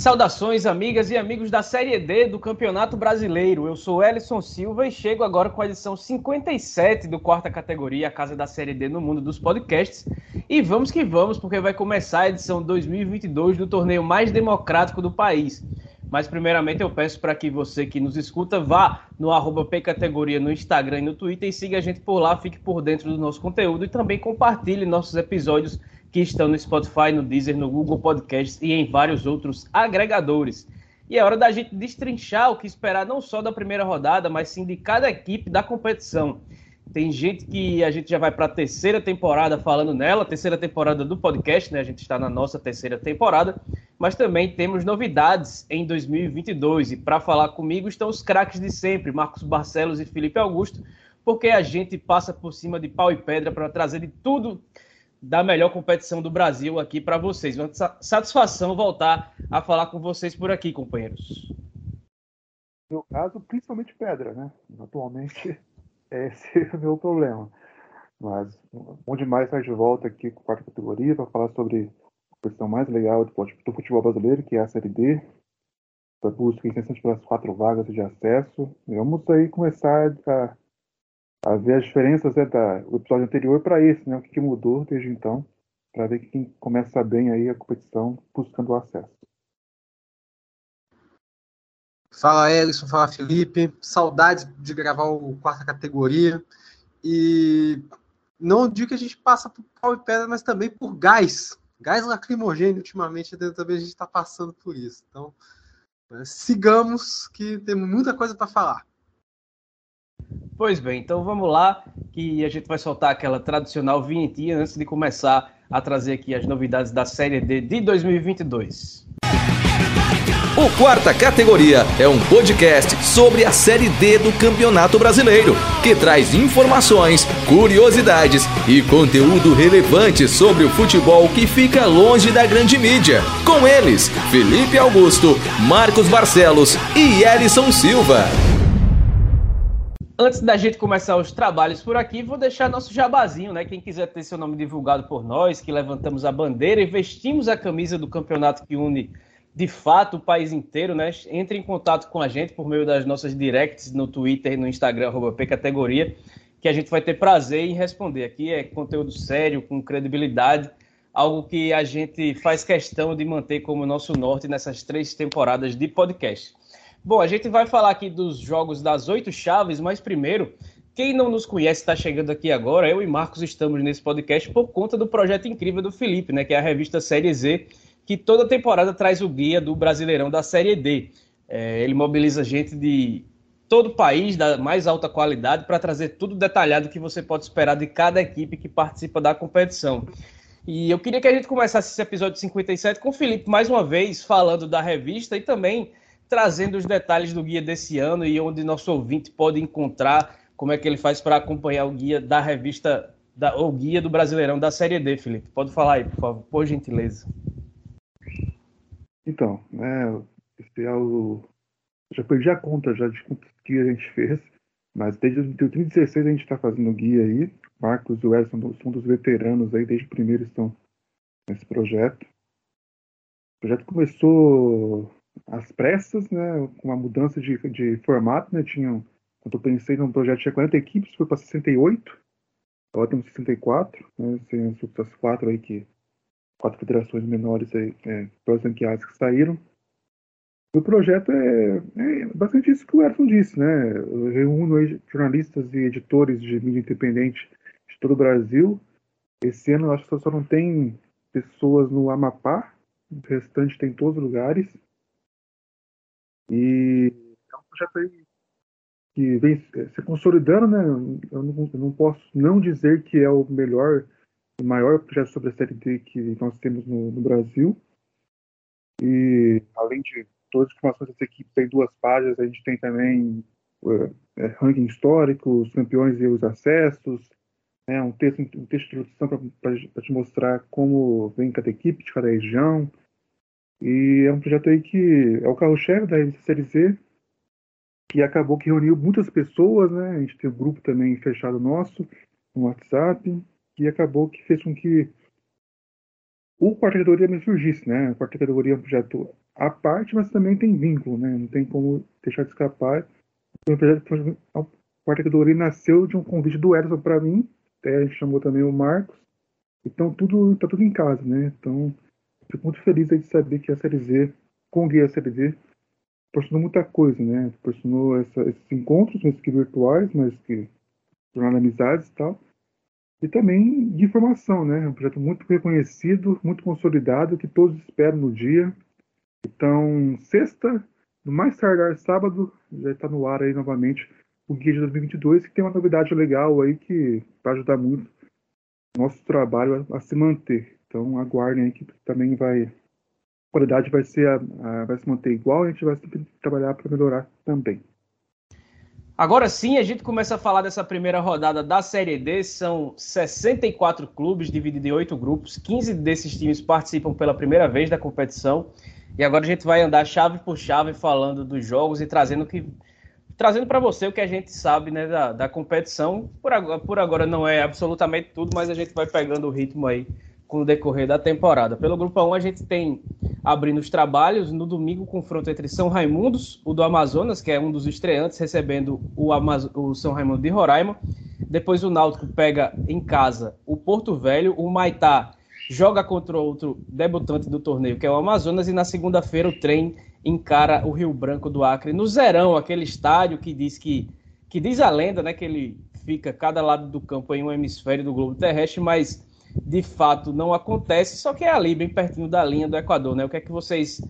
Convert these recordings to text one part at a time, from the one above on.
Saudações, amigas e amigos da Série D do Campeonato Brasileiro. Eu sou Ellison Silva e chego agora com a edição 57 do quarta categoria, a casa da Série D no mundo dos podcasts. E vamos que vamos, porque vai começar a edição 2022 do torneio mais democrático do país. Mas primeiramente eu peço para que você que nos escuta vá no arroba Categoria no Instagram e no Twitter e siga a gente por lá, fique por dentro do nosso conteúdo e também compartilhe nossos episódios que estão no Spotify, no Deezer, no Google Podcasts e em vários outros agregadores. E é hora da gente destrinchar o que esperar não só da primeira rodada, mas sim de cada equipe da competição. Tem gente que a gente já vai para a terceira temporada falando nela, terceira temporada do podcast, né? A gente está na nossa terceira temporada, mas também temos novidades em 2022. E para falar comigo estão os craques de sempre, Marcos Barcelos e Felipe Augusto, porque a gente passa por cima de pau e pedra para trazer de tudo da melhor competição do Brasil aqui para vocês. Uma satisfação voltar a falar com vocês por aqui, companheiros. No meu caso, principalmente pedra, né? Atualmente, esse é o meu problema. Mas bom demais estar de volta aqui com a quarta categoria para falar sobre a competição mais legal do futebol brasileiro, que é a Série D. A busca incessante pelas quatro vagas de acesso. E vamos aí começar a a ver as diferenças né, da, do episódio anterior para esse, né? O que, que mudou desde então, para ver quem começa bem aí a competição buscando o acesso. Fala Ellison, fala Felipe, saudade de gravar o quarta categoria e não digo que a gente passa por pau e pedra, mas também por gás, gás lacrimogêneo ultimamente também a gente está passando por isso. Então sigamos que temos muita coisa para falar. Pois bem, então vamos lá, que a gente vai soltar aquela tradicional vinhetinha antes de começar a trazer aqui as novidades da Série D de 2022. O Quarta Categoria é um podcast sobre a Série D do Campeonato Brasileiro, que traz informações, curiosidades e conteúdo relevante sobre o futebol que fica longe da grande mídia. Com eles, Felipe Augusto, Marcos Barcelos e Elison Silva. Antes da gente começar os trabalhos por aqui, vou deixar nosso jabazinho, né? Quem quiser ter seu nome divulgado por nós, que levantamos a bandeira e vestimos a camisa do campeonato que une de fato o país inteiro, né? Entre em contato com a gente por meio das nossas directs no Twitter e no Instagram, pcategoria, que a gente vai ter prazer em responder. Aqui é conteúdo sério, com credibilidade, algo que a gente faz questão de manter como nosso norte nessas três temporadas de podcast. Bom, a gente vai falar aqui dos jogos das oito chaves, mas primeiro, quem não nos conhece está chegando aqui agora, eu e Marcos estamos nesse podcast por conta do projeto incrível do Felipe, né, que é a revista Série Z, que toda temporada traz o guia do Brasileirão da Série D. É, ele mobiliza gente de todo o país, da mais alta qualidade, para trazer tudo detalhado que você pode esperar de cada equipe que participa da competição. E eu queria que a gente começasse esse episódio 57 com o Felipe mais uma vez falando da revista e também trazendo os detalhes do guia desse ano e onde nosso ouvinte pode encontrar como é que ele faz para acompanhar o guia da revista, da, o guia do Brasileirão da Série D, Felipe. Pode falar aí, por favor, por gentileza. Então, né, esse é o... já perdi a conta já de quantos que a gente fez, mas desde 2016 a gente está fazendo o guia aí. Marcos e o Edson são dos veteranos aí, desde o primeiro estão nesse projeto. O projeto começou às pressas, né, com uma mudança de, de formato, né, tinham, quando eu pensei no projeto tinha 40 equipes, foi para 68, agora temos 64, né, tem as quatro aí que, quatro federações menores aí, é, ranqueadas que saíram. O projeto é, é, bastante isso que o Erson disse, né, eu reúno jornalistas e editores de mídia independente de todo o Brasil, esse ano eu acho que só não tem pessoas no Amapá, o restante tem em todos os lugares. E é um projeto aí que vem se consolidando, né? Eu não, eu não posso não dizer que é o melhor, o maior projeto sobre a série D que nós temos no, no Brasil. E além de todas as informações das equipes, tem duas páginas, a gente tem também é, ranking histórico, os campeões e os acessos, né, um texto, um texto de introdução para te mostrar como vem cada equipe de cada região, e é um projeto aí que é o carro-chefe da Z, que acabou que reuniu muitas pessoas, né? A gente tem um grupo também fechado nosso no WhatsApp, e acabou que fez com que o quarta categoria me surgisse, né? A quarta categoria é um projeto à parte, mas também tem vínculo, né? Não tem como deixar de escapar. O projeto quarta categoria nasceu de um convite do Edson para mim, até a gente chamou também o Marcos. Então tudo tá tudo em casa, né? Então fico muito feliz de saber que a Série Z, com Guia Série Z, proporcionou muita coisa, né? Proporcionou essa, esses encontros, mesmo que virtuais, mas que tornaram amizades e tal. E também de informação, né? Um projeto muito reconhecido, muito consolidado, que todos esperam no dia. Então, sexta, no mais tardar sábado, já está no ar aí novamente o Guia de 2022, que tem uma novidade legal aí que vai ajudar muito nosso trabalho a, a se manter. Então, aguardem aí que também vai. A qualidade vai, ser vai se manter igual, a gente vai sempre trabalhar para melhorar também. Agora sim, a gente começa a falar dessa primeira rodada da Série D. São 64 clubes divididos em oito grupos. 15 desses times participam pela primeira vez da competição. E agora a gente vai andar chave por chave falando dos jogos e trazendo que trazendo para você o que a gente sabe né, da, da competição. Por agora, por agora não é absolutamente tudo, mas a gente vai pegando o ritmo aí com o decorrer da temporada. Pelo Grupo 1, a gente tem abrindo os trabalhos. No domingo, confronto entre São Raimundos, o do Amazonas, que é um dos estreantes, recebendo o, Amaz o São Raimundo de Roraima. Depois, o Náutico pega em casa o Porto Velho. O Maitá joga contra outro debutante do torneio, que é o Amazonas. E na segunda-feira, o trem encara o Rio Branco do Acre no Zerão, aquele estádio que diz que, que diz a lenda, né, que ele fica cada lado do campo em um hemisfério do globo terrestre, mas de fato não acontece, só que é ali, bem pertinho da linha do Equador, né? O que é que vocês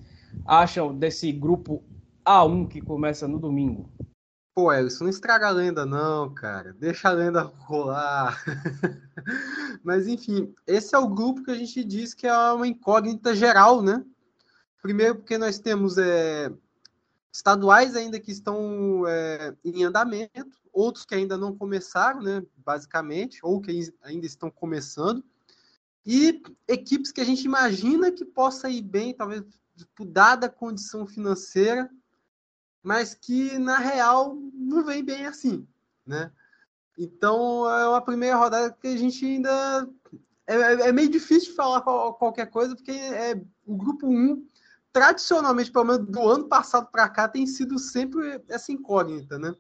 acham desse grupo A1 que começa no domingo? Pô, Elson, não estraga a lenda não, cara. Deixa a lenda rolar. Mas enfim, esse é o grupo que a gente diz que é uma incógnita geral, né? Primeiro porque nós temos é, estaduais ainda que estão é, em andamento, outros que ainda não começaram, né, basicamente, ou que ainda estão começando, e equipes que a gente imagina que possa ir bem, talvez dada a condição financeira, mas que na real não vem bem assim, né? Então é uma primeira rodada que a gente ainda é, é, é meio difícil falar qualquer coisa, porque é o grupo 1 tradicionalmente, pelo menos do ano passado para cá, tem sido sempre essa incógnita, né?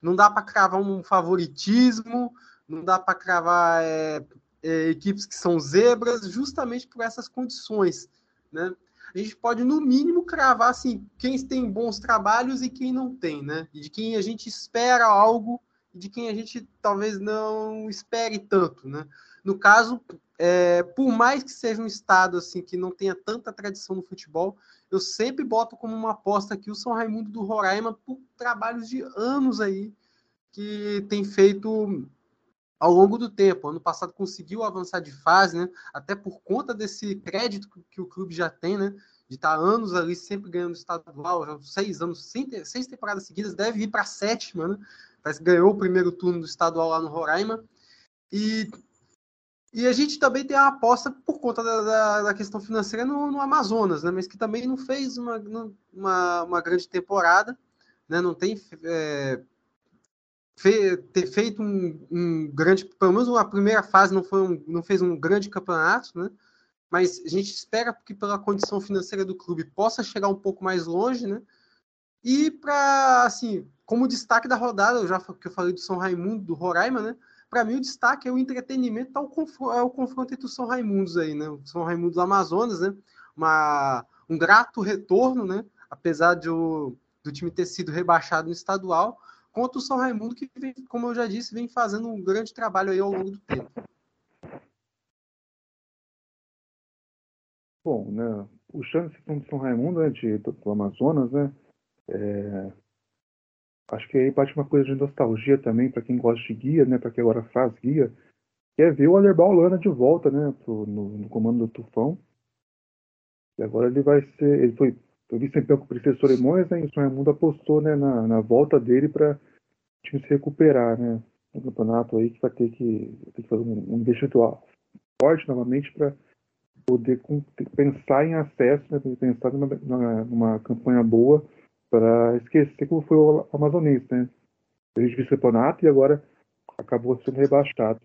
Não dá para cravar um favoritismo, não dá para cravar é, é, equipes que são zebras, justamente por essas condições, né? A gente pode, no mínimo, cravar assim, quem tem bons trabalhos e quem não tem, né? E de quem a gente espera algo e de quem a gente talvez não espere tanto, né? No caso, é, por mais que seja um estado assim que não tenha tanta tradição no futebol, eu sempre boto como uma aposta aqui o São Raimundo do Roraima por trabalhos de anos aí que tem feito ao longo do tempo. Ano passado conseguiu avançar de fase, né? Até por conta desse crédito que o clube já tem, né? De estar anos ali sempre ganhando estadual, já seis anos, seis temporadas seguidas, deve ir para a sétima, né? Parece que ganhou o primeiro turno do estadual lá no Roraima. E e a gente também tem a aposta por conta da, da, da questão financeira no, no, Amazonas, né? Mas que também não fez uma, uma, uma grande temporada, né? Não tem é, fe, ter feito um, um, grande, pelo menos a primeira fase não foi um, não fez um grande campeonato, né? Mas a gente espera que pela condição financeira do clube possa chegar um pouco mais longe, né? E para assim, como destaque da rodada, eu já que eu falei do São Raimundo, do Roraima, né? Para mim o destaque é o entretenimento, tá o é o confronto entre o São Raimundos aí, né? O São Raimundos Amazonas, né? Uma, um grato retorno, né? Apesar de o, do time ter sido rebaixado no estadual, contra o São Raimundo, que, vem, como eu já disse, vem fazendo um grande trabalho aí ao longo do tempo. Bom, né? Puxando esse ponto de São Raimundo, né, de, do, do Amazonas, né? É, acho que aí bate uma coisa de nostalgia também para quem gosta de guia, né, para quem agora faz guia, que é ver o Aderbal Lana de volta, né, pro, no, no, comando do Tufão. E agora ele vai ser, ele foi, foi vice-campeão com o Princesa Solimões, né, e o Sonho Mundo apostou, né, na, na volta dele para o time se recuperar, né, no campeonato aí que vai ter que, ter que fazer um, um investimento forte novamente para poder pensar em acesso, né, pensar numa, numa, numa campanha boa para esquecer como foi o amazonense, né? Ele vice-campeonato e agora acabou sendo rebaixado.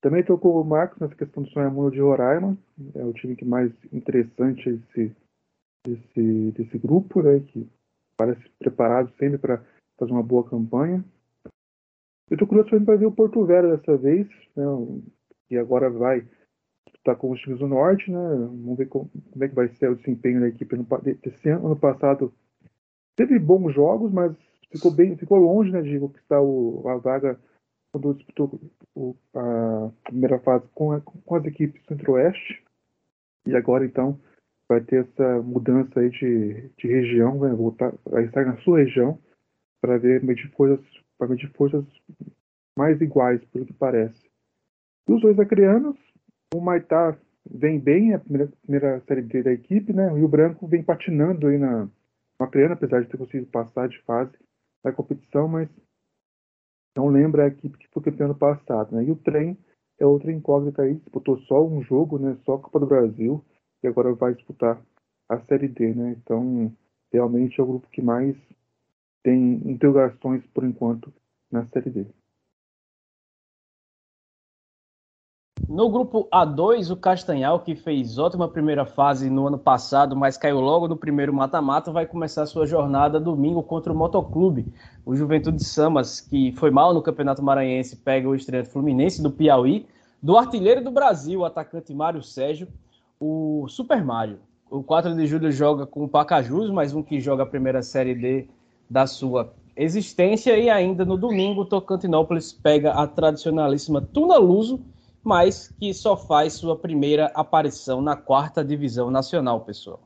Também tocou o Marcos nessa questão do Sonho Mundo de Roraima, é o time que mais interessante se desse, desse grupo, né, que parece preparado sempre para fazer uma boa campanha. Eu estou curioso para ver o Porto Velho dessa vez, né, e agora vai estar com os times do Norte, né, vamos ver como, como, é que vai ser o desempenho da equipe no, desse ano. Ano passado teve bons jogos, mas ficou bem, ficou longe né, de conquistar o, a vaga quando disputou o, a primeira fase com, a, com as equipes Centro-Oeste. E agora então vai ter essa mudança aí de, de região, vai voltar, vai estar na sua região para ver medir forças, para medir forças mais iguais, pelo que parece. E os dois acreanos, o Maitá vem bem, é a primeira, primeira série D da equipe, né? E o Branco vem patinando aí na, na acreana, apesar de ter conseguido passar de fase da competição, mas não lembra a equipe que foi campeã ano passado, né? E o trem é outra incógnita aí, disputou só um jogo, né? Só a Copa do Brasil, e agora vai disputar a Série D, né? Então, realmente é o grupo que mais tem interrogações por enquanto na Série D. No grupo A2, o Castanhal, que fez ótima primeira fase no ano passado, mas caiu logo no primeiro mata-mata, vai começar sua jornada domingo contra o Motoclube. O Juventude Samas, que foi mal no Campeonato Maranhense, pega o estreante Fluminense do Piauí, do artilheiro do Brasil, o atacante Mário Sérgio, o Super Mario. O 4 de julho joga com o Pacajus, mais um que joga a primeira Série D da sua existência. E ainda no domingo, o Tocantinópolis pega a tradicionalíssima Tuna Luso, mas que só faz sua primeira aparição na quarta divisão nacional, pessoal.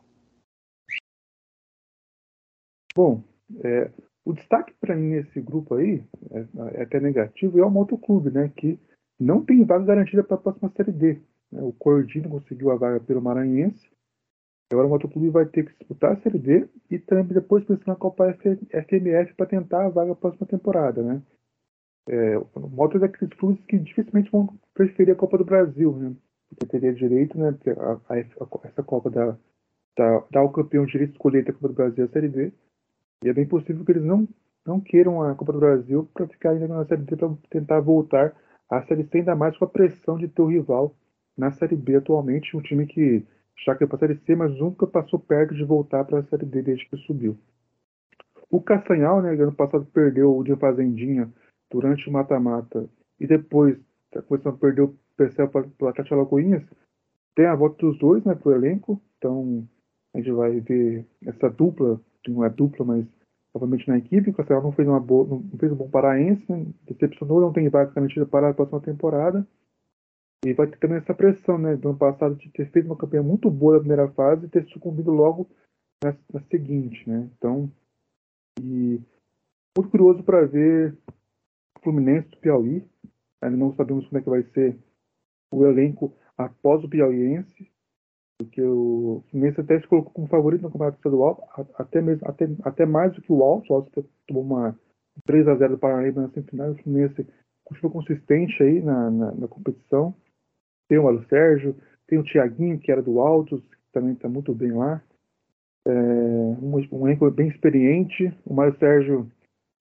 Bom, é, o destaque para mim nesse grupo aí, é, é, até negativo, é o Motoclube, né? Que não tem vaga garantida para a próxima Série D. Né? O Cordino conseguiu a vaga pelo Maranhense. Agora o Motoclube vai ter que disputar a Série D e também depois pensar na Copa FMF para tentar a vaga para a próxima temporada, né? É, o Moto é daqueles clubes que dificilmente vão preferir a Copa do Brasil, né? Porque teria direito, né? A, a, a, essa Copa da, da, dar ao campeão o direito de escolher a Copa do Brasil a Série D. E é bem possível que eles não, não queiram a Copa do Brasil para ficar ainda na Série D para tentar voltar à Série C, ainda mais com a pressão de ter o rival na Série B atualmente, um time que já que para a Série C, mas nunca passou perto de voltar para a Série D desde que subiu. O Castanhal, né, ano passado perdeu o de Fazendinha durante o mata-mata e depois começando a perder o Percel o Atlético Alagoinhas, tem a volta dos dois né, o elenco, então a gente vai ver essa dupla, que não é dupla, mas novamente na equipe, o Castanhal não fez, uma boa, não fez um bom paraense, né, decepcionou, não tem vaga garantida para a próxima temporada, e vai ter também essa pressão, né? Do ano passado de ter feito uma campanha muito boa na primeira fase e ter sucumbido logo na, na seguinte, né? Então, e muito curioso para ver Fluminense do Piauí. Ainda não sabemos como é que vai ser o elenco após o Piauiense, porque o Fluminense até se colocou como favorito no Campeonato Estadual, até, mesmo, até, até mais do que o Alto. O Alto tomou uma 3 a 0 do Paraíba na semifinal. O Fluminense continua consistente aí na, na, na competição. Tem o Mário Sérgio, tem o Tiaguinho, que era do Altos, que também está muito bem lá. É, um, um bem experiente. O Mário Sérgio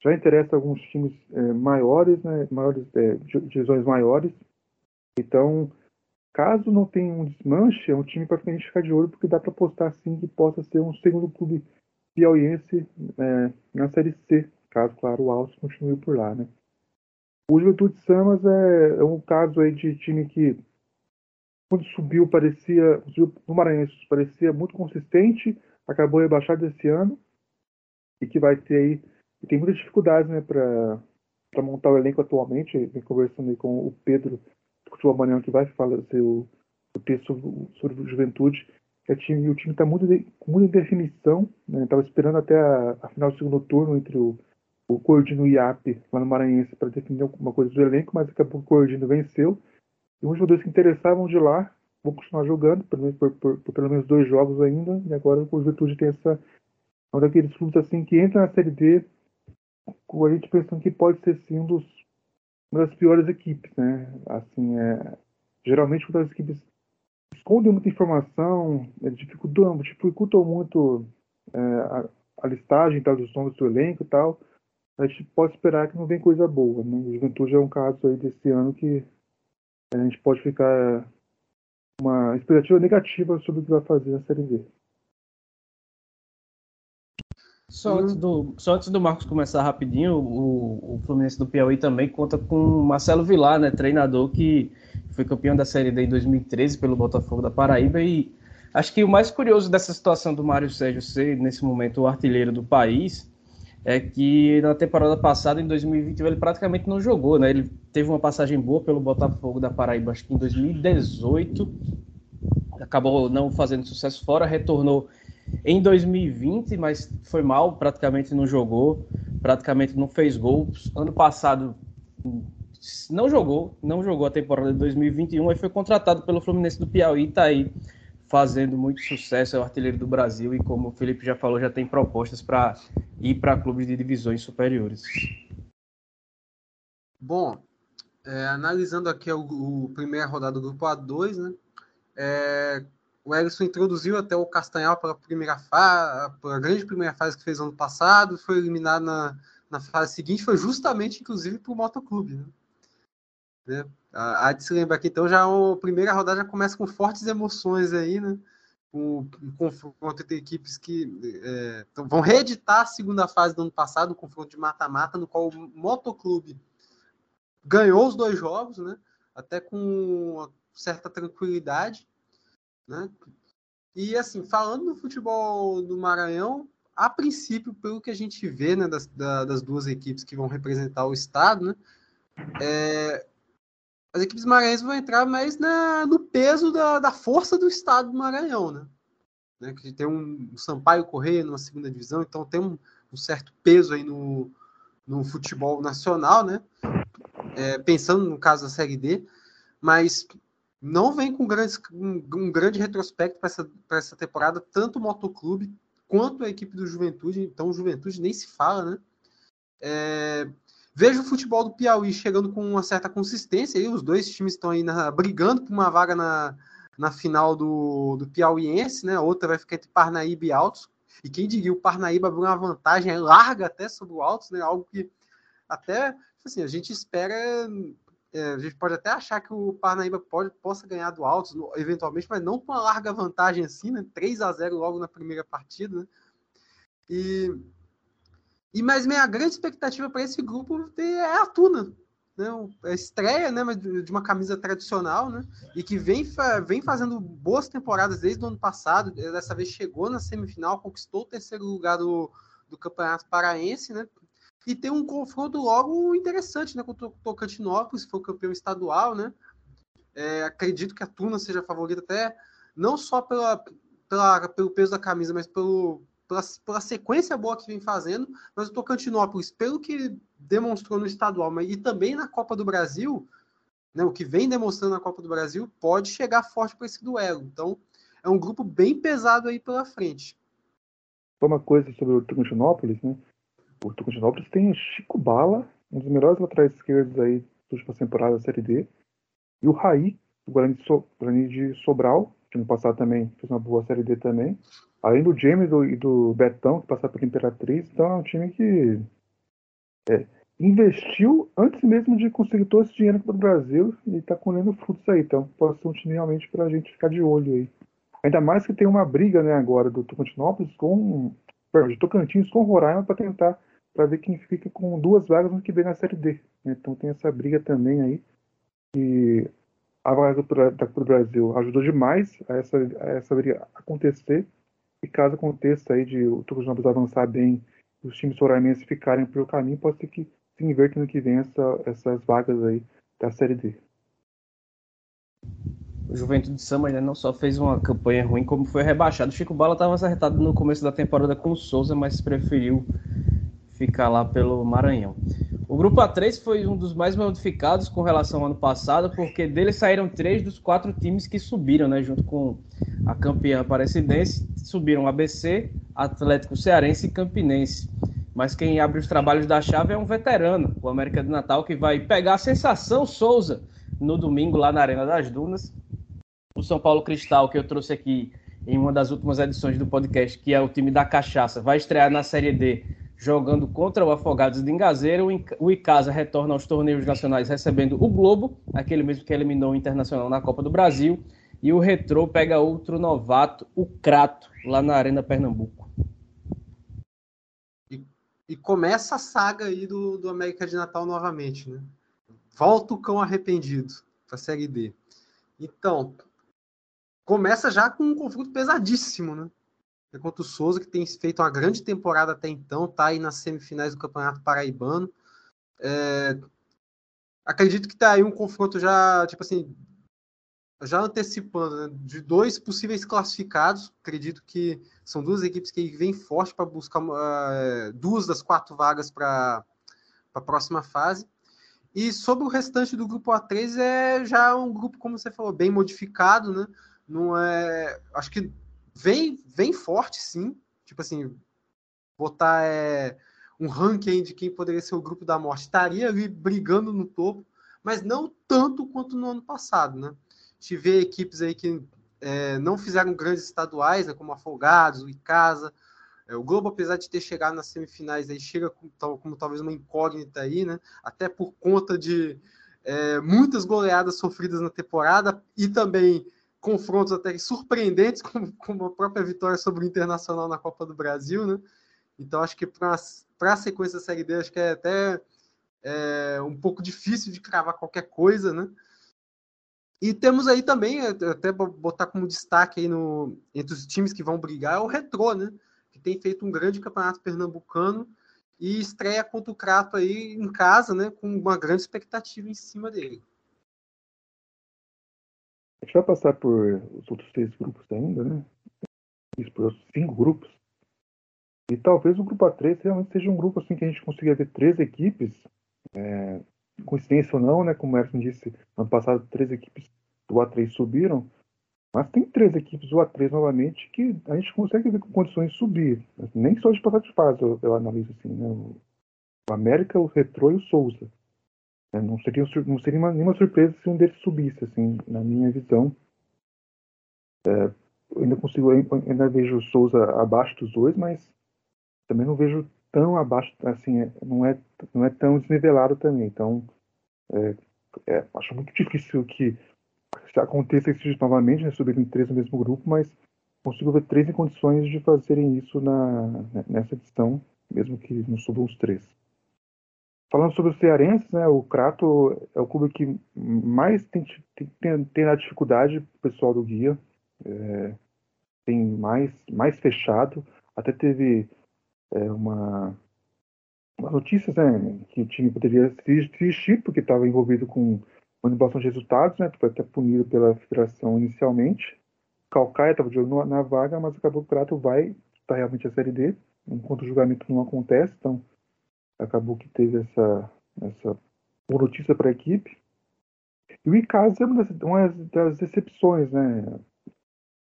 já interessa alguns times é, maiores, né, maiores é, divisões maiores. Então, caso não tenha um desmanche, é um time para a ficar de olho, porque dá para apostar sim que possa ser um segundo clube piauiense é, na Série C, caso, claro, o Altos continue por lá, né. O Juventude Samas é, é um caso aí de time que quando subiu, parecia, no Maranhense, parecia muito consistente, acabou rebaixado esse ano, e que vai ter aí, e tem muitas dificuldades né, para montar o elenco atualmente. Vem conversando com o Pedro do Futebol que vai fazer o, o texto sobre, sobre Juventude. É time, o time está muito com muita indefinição, estava né, esperando até a, a, final do segundo turno entre o, o Cordino e o IAP lá no Maranhense para definir alguma coisa do elenco, mas acabou que o Cordino venceu e os jogadores que interessavam de lá vão continuar jogando, pelo por, por, por, pelo menos dois jogos ainda. E agora o Juventude tem essa. É um daqueles clubes assim que entra na Série D a gente pensando que pode ser sim um dos, uma das piores equipes, né? Assim, é, geralmente quando as equipes escondem muita informação, é, dificultam, dificultam muito é, a, a, listagem tal, dos nomes do elenco e tal, a gente pode esperar que não vem coisa boa. Né? O Juventude é um caso aí desse ano que a gente pode ficar uma expectativa negativa sobre o que vai fazer a Série B. Só, antes do, só antes do Marcos começar rapidinho, o, o Fluminense do Piauí também conta com Marcelo Vilar, né, treinador que foi campeão da Série D em 2013 pelo Botafogo da Paraíba. E acho que o mais curioso dessa situação do Mário Sérgio ser, nesse momento, o artilheiro do país, é que na temporada passada, em 2021, ele praticamente não jogou, né? Ele teve uma passagem boa pelo Botafogo da Paraíba, acho que em 2018, acabou não fazendo sucesso fora, retornou em 2020, mas foi mal, praticamente não jogou, praticamente não fez gols. Ano passado não jogou, não jogou a temporada de 2021, aí foi contratado pelo Fluminense do Piauí, tá aí fazendo muito sucesso, é o artilheiro do Brasil e como o Felipe já falou, já tem propostas para ir para clubes de divisões superiores. Bom, é, analisando aqui o, o primeira rodada do grupo A2, né? É, o Erisson introduziu até o Castanhal para a primeira fase, para a grande primeira fase que fez ano passado, foi eliminado na, na fase seguinte, foi justamente, inclusive, para o Motoclube. Né? né? Há de se lembrar aqui, então, já a primeira rodada já começa com fortes emoções aí, né? Com um confronto entre equipes que é, então, vão reeditar a segunda fase do ano passado, o confronto de mata-mata, no qual o Motoclube ganhou os dois jogos, né? Até com certa tranquilidade. Né? E assim, falando do futebol do Maranhão, a princípio, pelo que a gente vê né, das, das duas equipes que vão representar o estado, né, é, as equipes maranhenses vão entrar mais na, no peso da, da força do estado do Maranhão, né? né que tem um, um Sampaio Correia numa segunda divisão, então tem um, um certo peso aí no, no futebol nacional, né? É, pensando no caso da Série D, mas não vem com grandes, um, um grande retrospecto para essa, essa temporada, tanto o Motoclube quanto a equipe do Juventude. Então, o Juventude nem se fala, né? É, vejo o futebol do Piauí chegando com uma certa consistência. Aí, os dois times estão aí na, brigando por uma vaga na, na final do, do Piauiense, né? A outra vai ficar entre Parnaíba e Altos. E quem diria, o Parnaíba abriu uma vantagem larga até sobre o Altos, né? Algo que até assim, a gente espera a gente pode até achar que o Parnaíba pode, possa ganhar do Altos eventualmente, mas não com uma larga vantagem assim, né? 3 a 0 logo na primeira partida. Né? E, e mas minha grande expectativa para esse grupo é a Tuna. Né? A estreia né, de uma camisa tradicional, né? E que vem, vem fazendo boas temporadas desde o ano passado. Dessa vez chegou na semifinal, conquistou o terceiro lugar do, do Campeonato Paraense, né? E tem um confronto logo interessante, né, contra o Tocantinópolis, que foi o campeão estadual, né? É, acredito que a Tuna seja a favorita até não só pela, pela, pelo peso da camisa, mas pelo, pela, pela sequência boa que vem fazendo, mas o Tocantinópolis, pelo que demonstrou no estadual, mas e também na Copa do Brasil, né, o que vem demonstrando na Copa do Brasil, pode chegar forte para esse duelo. Então, é um grupo bem pesado aí pela frente. Uma coisa sobre o Tocantinópolis, né? O Tocantinópolis tem Chico Bala, um dos melhores laterais esquerdos aí das últimas temporadas da Série D. E o Raí, o Guarani de, so, Guarani de Sobral, que no passado também fez uma boa Série D também. Além do James do, e do Betão, que passaram pela Imperatriz. Então é um time que é, investiu antes mesmo de conseguir todo esse dinheiro para o Brasil e está colhendo frutos aí. Então pode ser um time realmente para a gente ficar de olho aí. Ainda mais que tem uma briga né, agora do Tocantinópolis com. De Tocantins com Roraima para tentar para ver quem fica com duas vagas no que vem na Série D. Né? Então tem essa briga também aí. E a vaga da Copa do Brasil ajudou demais a essa, a essa briga acontecer. E caso aconteça aí de o Tucumã avançar bem, os times soraimenses ficarem pelo caminho, pode ser que se inverta no que vem essa, essas vagas aí da Série D. Juventude de Samba ainda não só fez uma campanha ruim, como foi rebaixado. Chico Bala estava acertado no começo da temporada com o Souza, mas preferiu ficar lá pelo Maranhão. O grupo A3 foi um dos mais modificados com relação ao ano passado, porque dele saíram três dos quatro times que subiram, né? Junto com a campeã Aparecidense, subiram ABC, Atlético Cearense e Campinense. Mas quem abre os trabalhos da chave é um veterano, o América do Natal, que vai pegar a sensação Souza no domingo lá na Arena das Dunas. O São Paulo Cristal, que eu trouxe aqui em uma das últimas edições do podcast, que é o time da Cachaça, vai estrear na Série D jogando contra o Afogados de Engazeiro. O Icasa retorna aos torneios nacionais recebendo o Globo, aquele mesmo que eliminou o Internacional na Copa do Brasil. E o Retrô pega outro novato, o Crato, lá na Arena Pernambuco. começa a saga aí do, do América de Natal novamente, né? Volta o cão arrependido para a Série D. Então, começa já com um confronto pesadíssimo, né? É contra o Souza, que tem feito uma grande temporada até então, tá aí nas semifinais do Campeonato Paraibano. É... Acredito que tá aí um confronto já, tipo assim, já antecipando, né? de dois possíveis classificados. Acredito que são duas equipes que vêm forte para buscar uh, duas das quatro vagas para a próxima fase. E sobre o restante do grupo A3 é já um grupo, como você falou, bem modificado, né? Não é, acho que vem vem forte, sim. Tipo assim, botar é, um ranking de quem poderia ser o grupo da morte, estaria ali brigando no topo, mas não tanto quanto no ano passado, né? Tive equipes aí que é, não fizeram grandes estaduais, né, como Afogados, o Icasa, é, o Globo, apesar de ter chegado nas semifinais, aí chega como, como talvez uma incógnita aí, né? Até por conta de é, muitas goleadas sofridas na temporada e também confrontos até surpreendentes, como, como a própria vitória sobre o Internacional na Copa do Brasil, né? Então acho que para a sequência da Série D, acho que é até é, um pouco difícil de cravar qualquer coisa, né? E temos aí também, até botar como destaque aí no, entre os times que vão brigar, é o Retrô, né? que tem feito um grande campeonato pernambucano e estreia contra o Crato aí em casa, né, com uma grande expectativa em cima dele. A gente vai passar por os outros três grupos ainda, né? Por cinco grupos. E talvez o grupo A3 realmente seja um grupo assim que a gente consiga ver três equipes, é, coincidência ou não, né? Como o Erson disse, ano passado três equipes do A3 subiram, mas tem três equipes do A3 novamente que a gente consegue ver com condições de subir. Nem só de passar de fase, eu, eu analiso assim, né? O América, o Retro e o Souza. É, não seria, não seria uma, nenhuma surpresa se um deles subisse, assim, na minha visão. É, ainda consigo, ainda vejo o Souza abaixo dos dois, mas também não vejo tão abaixo, assim, é, não é, não é tão desnivelado também. Então, é, é, acho muito difícil que aconteça isso novamente, né, subirem três no mesmo grupo, mas consigo ver três em condições de fazerem isso na, nessa edição, mesmo que não subam os três. Falando sobre os cearenses, né, o Crato é o clube que mais tem, tem, tem a dificuldade pessoal do guia, é, tem mais, mais fechado, até teve é, uma, uma notícia né, que o time poderia se desistir porque estava envolvido com manipulação de resultados, né? Foi até punido pela federação inicialmente. Calcaia estava de olho na vaga, mas acabou que o Prato vai estar realmente a Série D, enquanto o julgamento não acontece, então acabou que teve essa, essa notícia para a equipe. E o Icasa é uma das, uma das decepções, né?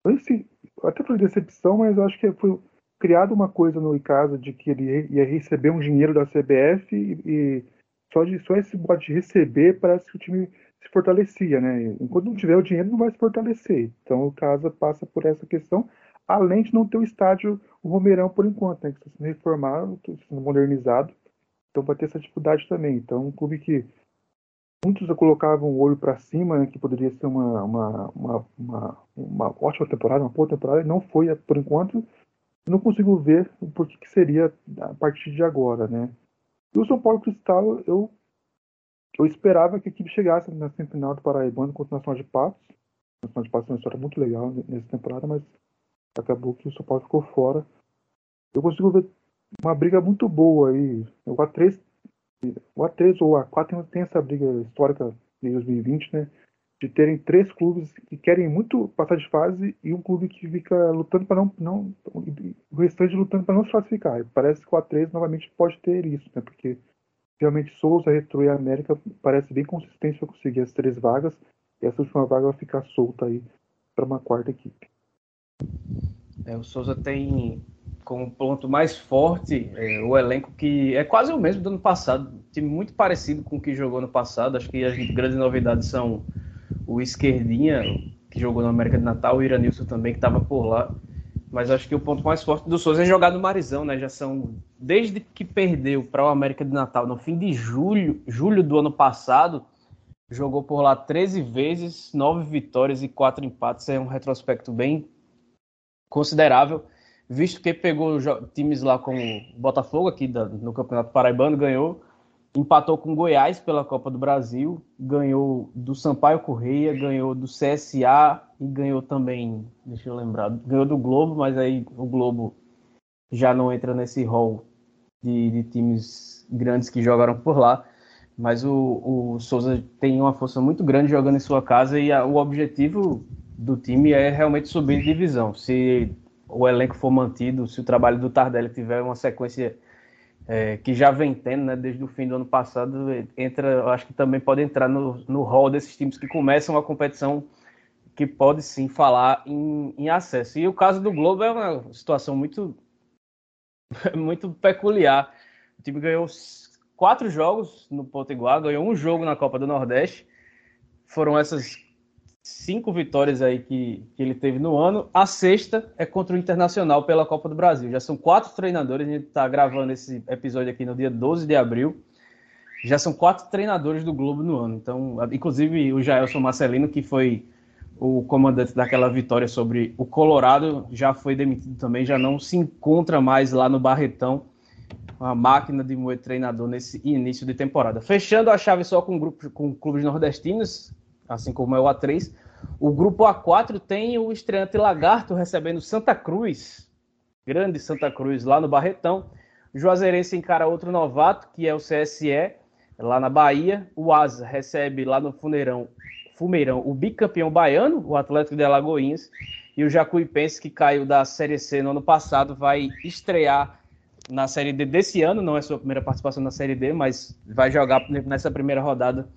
Esse, até falei decepção, mas acho que foi criado uma coisa no Icasa de que ele ia receber um dinheiro da CBF e, e só, de, só esse modo de receber parece que o time se fortalecia, né? Enquanto não tiver o dinheiro, não vai se fortalecer. Então, o Casa passa por essa questão, além de não ter o estádio, o Romeirão, por enquanto, né? Que está sendo reformado, está sendo modernizado. Então, vai ter essa dificuldade também. Então, um clube que muitos colocavam o olho para cima, né, que poderia ser uma, uma, uma, uma, uma ótima temporada, uma boa temporada, não foi por enquanto. Não consigo ver o porquê que seria a partir de agora, né? E o São Paulo Cristal, eu eu esperava que a equipe chegasse na semifinal do Paraibano contra o Nacional de Patos. O Nacional de Patos é uma história muito legal nessa temporada, mas acabou que o São Paulo ficou fora. Eu consigo ver uma briga muito boa aí. O A3, o A3 ou o A4 tem essa briga histórica de 2020, né? De terem três clubes que querem muito passar de fase e um clube que fica lutando para não, não. O restante lutando para não se classificar. Parece que o A3 novamente pode ter isso, né? Porque realmente Souza, Retro e América parece bem consistente para conseguir as três vagas e essa última vaga vai ficar solta aí para uma quarta equipe. É, o Souza tem como ponto mais forte é, o elenco que é quase o mesmo do ano passado, time muito parecido com o que jogou no passado. Acho que as grandes novidades são o Esquerdinha, que jogou no América de Natal, o Iranilson também, que estava por lá. Mas acho que o ponto mais forte do Souza é jogar no Marizão, né? Já são. Desde que perdeu para o América de Natal no fim de julho, julho do ano passado, jogou por lá 13 vezes, 9 vitórias e 4 empates. É um retrospecto bem considerável. Visto que pegou times lá como Botafogo, aqui da, no Campeonato Paraibano, ganhou, empatou com Goiás pela Copa do Brasil, ganhou do Sampaio Correia, ganhou do CSA e ganhou também, deixa eu lembrar, ganhou do Globo, mas aí o Globo já não entra nesse rol de, de times grandes que jogaram por lá. Mas o, o Souza tem uma força muito grande jogando em sua casa e a, o objetivo do time é realmente subir de divisão. Se o elenco for mantido, se o trabalho do Tardelli tiver uma sequência é, que já vem tendo, né, desde o fim do ano passado, entra, acho que também pode entrar no, no hall desses times que começam a competição que pode sim falar em, em acesso. E o caso do Globo é uma situação muito, muito peculiar. O time ganhou quatro jogos no Potiguar, ganhou um jogo na Copa do Nordeste. Foram essas cinco vitórias aí que, que ele teve no ano. A sexta é contra o Internacional pela Copa do Brasil. Já são quatro treinadores, a gente está gravando esse episódio aqui no dia 12 de abril. Já são quatro treinadores do Globo no ano. Então, inclusive o Jaelson Marcelino, que foi o comandante daquela vitória sobre o Colorado, já foi demitido também, já não se encontra mais lá no Barretão, uma máquina de moer treinador nesse início de temporada. Fechando a chave só com, grupo, com clubes nordestinos, assim como é o A3. O grupo A4 tem o estreante Lagarto recebendo Santa Cruz, grande Santa Cruz, lá no Barretão. O Juazeirense encara outro novato, que é o CSE, lá na Bahia. O Asa recebe lá no Funeirão, Fumeirão o bicampeão baiano, o Atlético de Alagoinhas. E o Jacuipense, que caiu da Série C no ano passado, vai estrear na Série D desse ano. Não é sua primeira participação na Série D, mas vai jogar nessa primeira rodada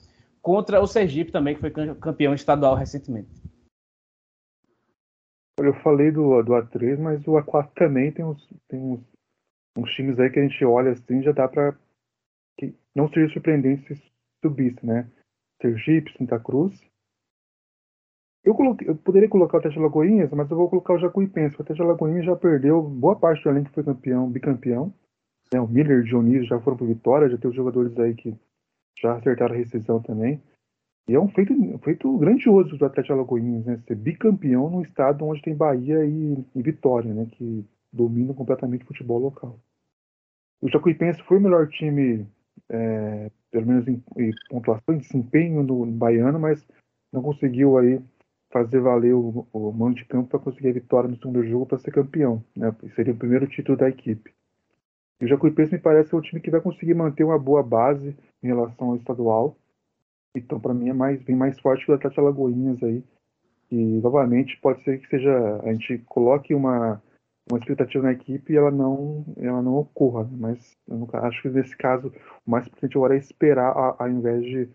contra o Sergipe também, que foi campeão estadual recentemente. Eu falei do, do A3, mas o A4 também tem uns, tem uns, uns times aí que a gente olha assim, já dá para que não seria surpreendente se subisse, né? Sergipe, Santa Cruz. Eu, coloquei, eu poderia colocar o Teste Lagoinhas, mas eu vou colocar o Jacuipense. O Teste Lagoinhas já perdeu boa parte do elenco que foi campeão, bicampeão. Né? O Miller e o Dionísio já foram para Vitória, já tem os jogadores aí que já acertaram a rescisão também. E é um feito, feito grandioso do Atlético Alagoinhas, né? Ser bicampeão num estado onde tem Bahia e, e Vitória, né? Que dominam completamente o futebol local. O Jacuipense foi o melhor time, é, pelo menos em, em, pontuação, em desempenho no, no, baiano, mas não conseguiu aí fazer valer o, o mando de campo para conseguir a vitória no segundo jogo para ser campeão. Né? Seria o primeiro título da equipe. E o Jacuipense me parece ser o time que vai conseguir manter uma boa base em relação ao estadual. Então, para mim, é mais, bem mais forte que o Atlético Alagoinhas aí. E, novamente, pode ser que seja a gente coloque uma, uma expectativa na equipe e ela não, ela não ocorra. Né? Mas eu acho que nesse caso, o mais importante agora é esperar, ao invés de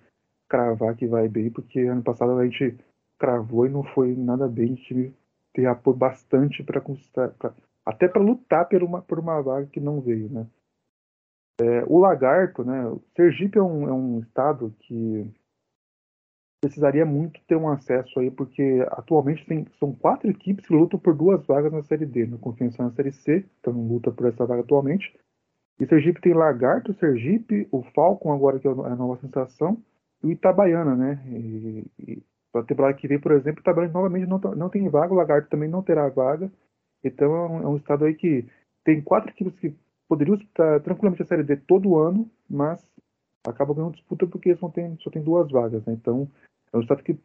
cravar que vai bem, porque ano passado a gente cravou e não foi nada bem. O time apoio bastante para até para lutar por uma, por uma vaga que não veio, né? É, o Lagarto, né? O Sergipe é um, é um estado que precisaria muito ter um acesso aí, porque atualmente tem, são quatro equipes que lutam por duas vagas na Série D, né? Confiança na Série C, então luta por essa vaga atualmente. E Sergipe tem Lagarto, Sergipe, o Falcon agora que é, a nova sensação, e o Itabaiana, né? E, e para a temporada que vem, por exemplo, o Itabaiana novamente não, não tem vaga, o Lagarto também não terá vaga. Então é um, é um estado aí que tem quatro equipes que poderiam disputar tranquilamente a Série D todo ano, mas acabam ganhando disputa porque só tem, só tem duas vagas. Né? Então é um estado que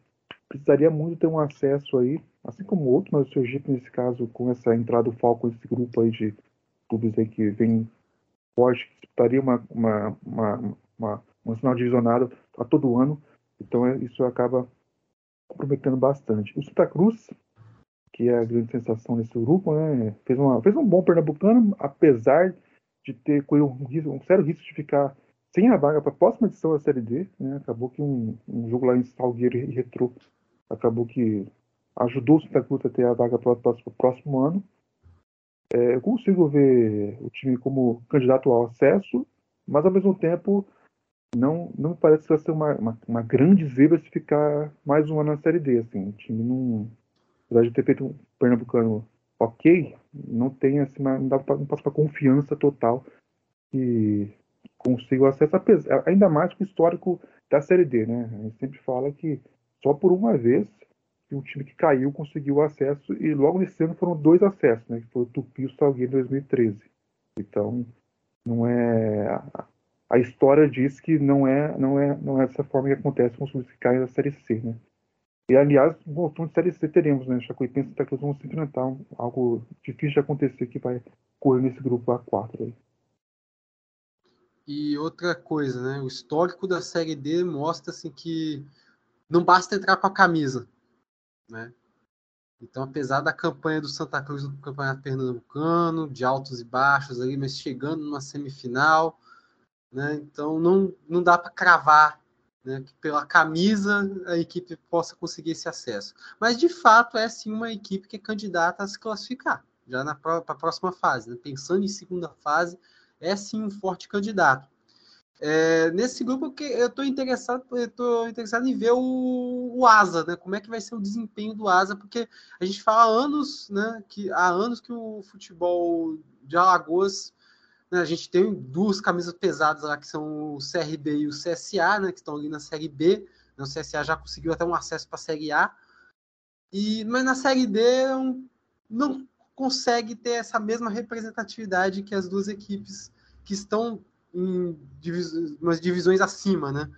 precisaria muito ter um acesso aí, assim como outros, mas o Sergipe, nesse caso, com essa entrada do Falco, esse grupo aí de clubes aí que vem forte, que disputaria uma, uma, uma, uma, um sinal divisionado a todo ano. Então é, isso acaba comprometendo bastante. O Santa Cruz que é a grande sensação desse grupo, né? Fez, uma, fez um bom Pernambucano, apesar de ter corrido um, risco, um sério risco de ficar sem a vaga para a próxima edição da Série D. Né? Acabou que um, um, jogo lá em Salgueiro e Retrô acabou que ajudou o Santa Cruz a ter a vaga para o próximo, próximo ano. É, eu consigo ver o time como candidato ao acesso, mas ao mesmo tempo não, não me parece que vai ser uma, uma, uma grande zebra se ficar mais um ano na Série D. Assim. O time não apesar de ter feito um pernambucano ok, não tem assim, não, dá pra, não passa para confiança total que consigo acesso, apesar, ainda mais com o histórico da Série D, né? A gente sempre fala que só por uma vez que um time que caiu conseguiu acesso e logo nesse ano foram dois acessos, né? Que foi o Tupi e o Salgueiro em 2013. Então, não é a história diz que não é não é não é dessa forma que acontece com os clubes que caem da série C, né? E aliás, um montão de série C teremos, né? Chacuipense e Santa Cruz vão se enfrentar algo difícil de acontecer que vai correr nesse grupo A4 aí. E outra coisa, né? O histórico da série D mostra assim que não basta entrar com a camisa, né? Então, apesar da campanha do Santa Cruz no Campeonato Pernambucano, de altos e baixos ali, mas chegando numa semifinal, né? Então não, não dá para cravar né, que pela camisa a equipe possa conseguir esse acesso. Mas de fato é sim uma equipe que é candidata a se classificar já na para a próxima fase. Né? Pensando em segunda fase, é sim um forte candidato. É, nesse grupo que eu estou interessado, eu tô interessado em ver o, o, Asa, né? Como é que vai ser o desempenho do Asa, porque a gente fala há anos, né? Que há anos que o futebol de Alagoas, né, a gente tem duas camisas pesadas lá que são o CRB e o CSA, né? Que estão ali na Série B. Né, o CSA já conseguiu até um acesso para a Série A. E, mas na Série D não consegue ter essa mesma representatividade que as duas equipes que estão em divis umas divisões acima, né?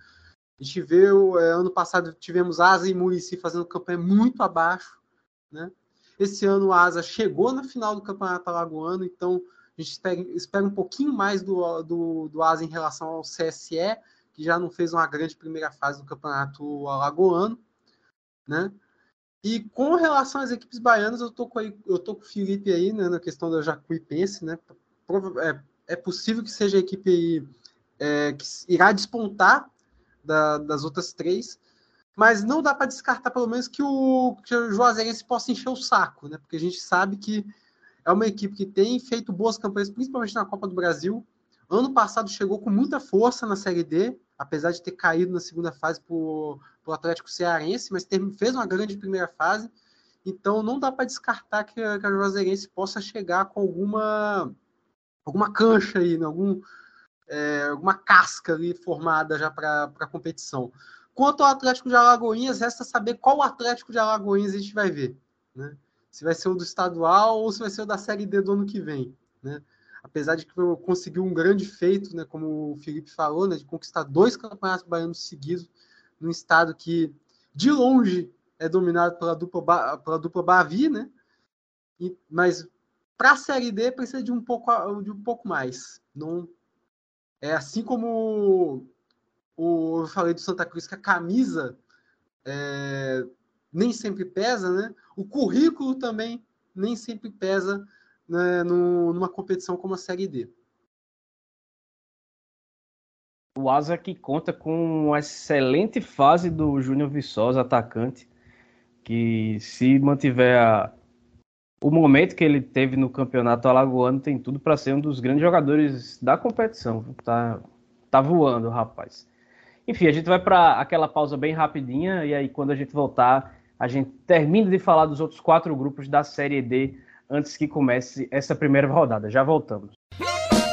A gente vê, é, ano passado tivemos Asa e Murici fazendo campanha muito abaixo, né? Esse ano o Asa chegou na final do Campeonato Alagoano, então a gente espera, um pouquinho mais do, do, do Asa em relação ao CSE, que já não fez uma grande primeira fase do Campeonato Alagoano, né? E com relação às equipes baianas, eu tô com, eu tô com o Felipe aí, né, na questão da Jacuipense, né? É, é possível que seja a equipe aí, é, que irá despontar da, das outras três, mas não dá para descartar pelo menos que o, que o Juazeirense possa encher o saco, né? Porque a gente sabe que é uma equipe que tem feito boas campanhas, principalmente na Copa do Brasil. Ano passado chegou com muita força na Série D, apesar de ter caído na segunda fase para o Atlético Cearense, mas teve, fez uma grande primeira fase. Então não dá para descartar que, que a Juazeirense possa chegar com alguma alguma cancha aí, né? Algum, é, alguma casca ali formada já para a competição. Quanto ao Atlético de Alagoinhas, resta saber qual Atlético de Alagoinhas a gente vai ver. Né? Se vai ser o do estadual ou se vai ser o da Série D do ano que vem. Né? Apesar de que conseguiu um grande feito, né, como o Felipe falou, né, de conquistar dois campeonatos baianos seguidos num estado que, de longe, é dominado pela dupla, pela dupla Bavi, né? E, mas para a Série D precisa de um pouco, de um pouco mais. Não é assim como o, eu falei do Santa Cruz que a camisa é, nem sempre pesa, né? O currículo também nem sempre pesa né, numa competição como a Série D. O Asa que conta com uma excelente fase do Júnior Viçosa, atacante, que se mantiver a, o momento que ele teve no campeonato alagoano tem tudo para ser um dos grandes jogadores da competição. Tá, tá voando, rapaz. Enfim, a gente vai para aquela pausa bem rapidinha e aí quando a gente voltar, a gente termina de falar dos outros quatro grupos da Série D antes que comece essa primeira rodada. Já voltamos.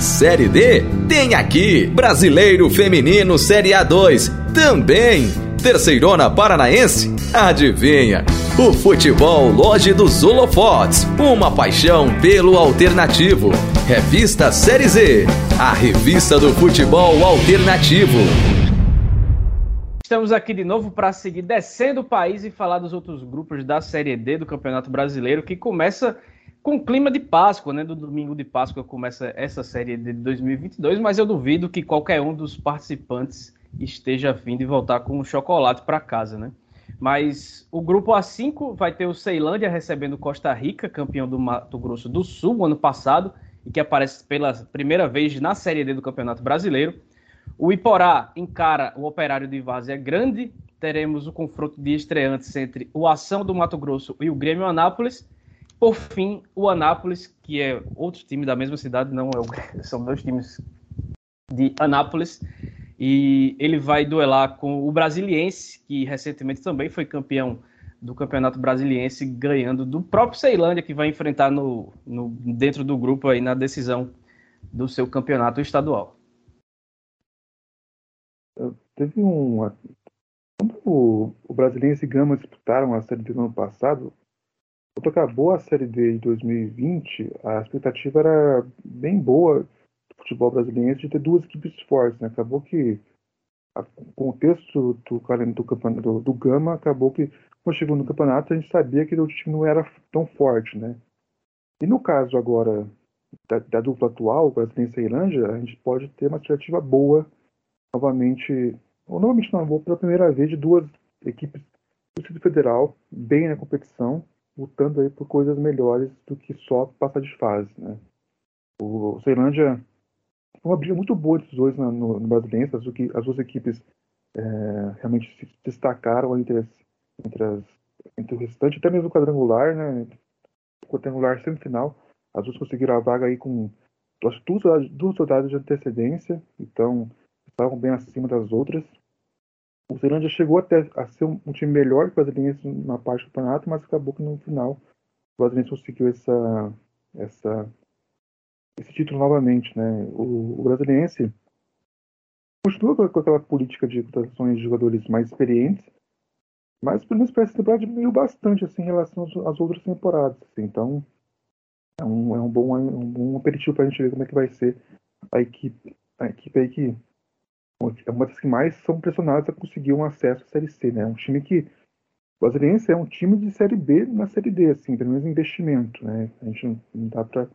Série D? Tem aqui. Brasileiro Feminino Série A2. Também. Terceirona Paranaense? Adivinha? O futebol Loja dos Holofotes. Uma paixão pelo alternativo. Revista Série Z. A revista do futebol alternativo. Estamos aqui de novo para seguir descendo o país e falar dos outros grupos da Série D do Campeonato Brasileiro, que começa com clima de Páscoa, né? Do domingo de Páscoa começa essa série de 2022, mas eu duvido que qualquer um dos participantes esteja afim de voltar com o chocolate para casa, né? Mas o grupo A5 vai ter o Ceilândia recebendo Costa Rica, campeão do Mato Grosso do Sul ano passado e que aparece pela primeira vez na Série D do Campeonato Brasileiro. O Iporá encara o Operário de Várzea Grande. Teremos o confronto de estreantes entre o Ação do Mato Grosso e o Grêmio Anápolis. Por fim, o Anápolis, que é outro time da mesma cidade, não é são dois times de Anápolis, e ele vai duelar com o Brasiliense, que recentemente também foi campeão do Campeonato Brasiliense, ganhando do próprio Ceilândia, que vai enfrentar no, no dentro do grupo aí na decisão do seu campeonato estadual. Teve um. Quando o, o Brasiliense e Gama disputaram a Série D no ano passado, quando acabou a Série D de 2020, a expectativa era bem boa do futebol brasileiro de ter duas equipes fortes. Né? Acabou que o contexto do, do, do, do Gama acabou que quando chegou no campeonato a gente sabia que o time não era tão forte, né? E no caso agora da, da dupla atual, o Brasiliense e Irlândia, a gente pode ter uma expectativa boa novamente, ou novamente não, vou pela primeira vez de duas equipes do Distrito Federal bem na competição, lutando aí por coisas melhores do que só passar de fase, né? O Ceilândia foi uma briga muito boa os dois no, no, Brasileiro, as, as, duas equipes é, realmente se destacaram entre, as, entre, as, entre o restante, até mesmo o quadrangular, né? O quadrangular semifinal, as duas conseguiram a vaga aí com duas, duas rodadas de antecedência, então estavam bem acima das outras. O Ceilândia chegou até a ser um, um time melhor que o Brasiliense na parte do campeonato, mas acabou que no final o Brasiliense conseguiu essa, essa, esse título novamente. Né? O, o Brasiliense continua com, aquela política de contratações de jogadores mais experientes, mas pelo menos essa temporada diminuiu bastante assim, em relação às, outras temporadas. Assim. Então é um, é um, bom, um bom aperitivo para a gente ver como é que vai ser a equipe, a equipe aí que é uma das que mais são pressionadas a conseguir um acesso à Série C, né? Um time que o Brasiliense é um time de Série B na Série D, assim, pelo menos investimento, né? A gente não, não dá para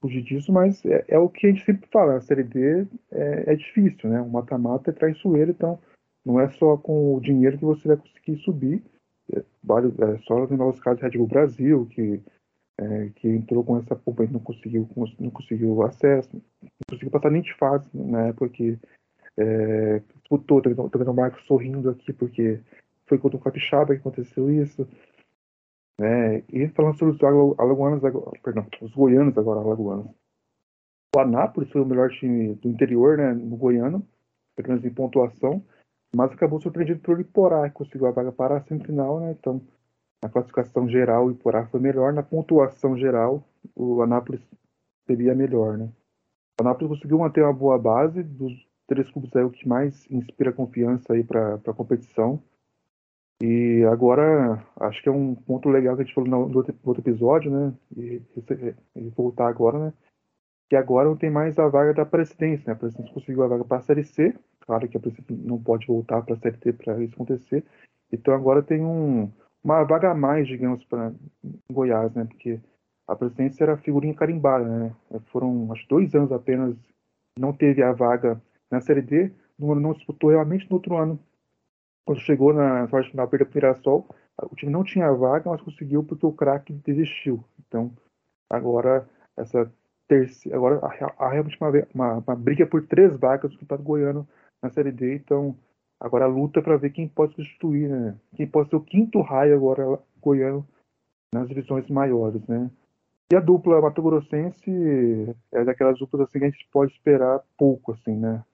fugir disso, mas é, é, o que a gente sempre fala, a Série D é, é difícil, né? O mata-mata é traiçoeiro, então não é só com o dinheiro que você vai conseguir subir. É, é só lembrar os casos de Red Bull Brasil, que, é, que entrou com essa culpa e não conseguiu, não conseguiu acesso, não conseguiu passar nem de fase na época que é, disputou, tô o Marcos sorrindo aqui porque foi contra o Capixaba que aconteceu isso. Né? E falando sobre os alagoanos, agora, perdão, os goianos agora, alagoanos. O Anápolis foi o melhor time do interior, né, no goiano, pelo menos em pontuação, mas acabou surpreendido pelo Iporá, que conseguiu a vaga para a semifinal, né? Então, na classificação geral, o Iporá foi melhor, na pontuação geral, o Anápolis seria melhor, né? O Anápolis conseguiu manter uma boa base dos três clubes é o que mais inspira confiança aí para a competição. E agora, acho que é um ponto legal que a gente falou no, outro, no outro episódio, né? E, e, e, voltar agora, né? Que agora não tem mais a vaga da presidência, né? A presidência conseguiu a vaga para a Série C. Claro que a presidência não pode voltar para a Série T para isso acontecer. Então agora tem um, uma vaga a mais, digamos, para Goiás, né? Porque a presidência era figurinha carimbada, né? Foram, acho, dois anos apenas, não teve a vaga na Série D, não, não disputou realmente no outro ano. Quando chegou na sorte final, perdeu para o Mirassol, o time não tinha vaga, mas conseguiu porque o craque desistiu. Então, agora, essa terceira, agora há realmente uma, uma, uma, briga por três vagas do Campeonato Goiano na Série D, então agora a luta para ver quem pode substituir, né? Quem pode ser o quinto raio agora goiano nas divisões maiores, né? E a dupla Mato Grossense é daquelas duplas assim que a gente pode esperar pouco, assim, né?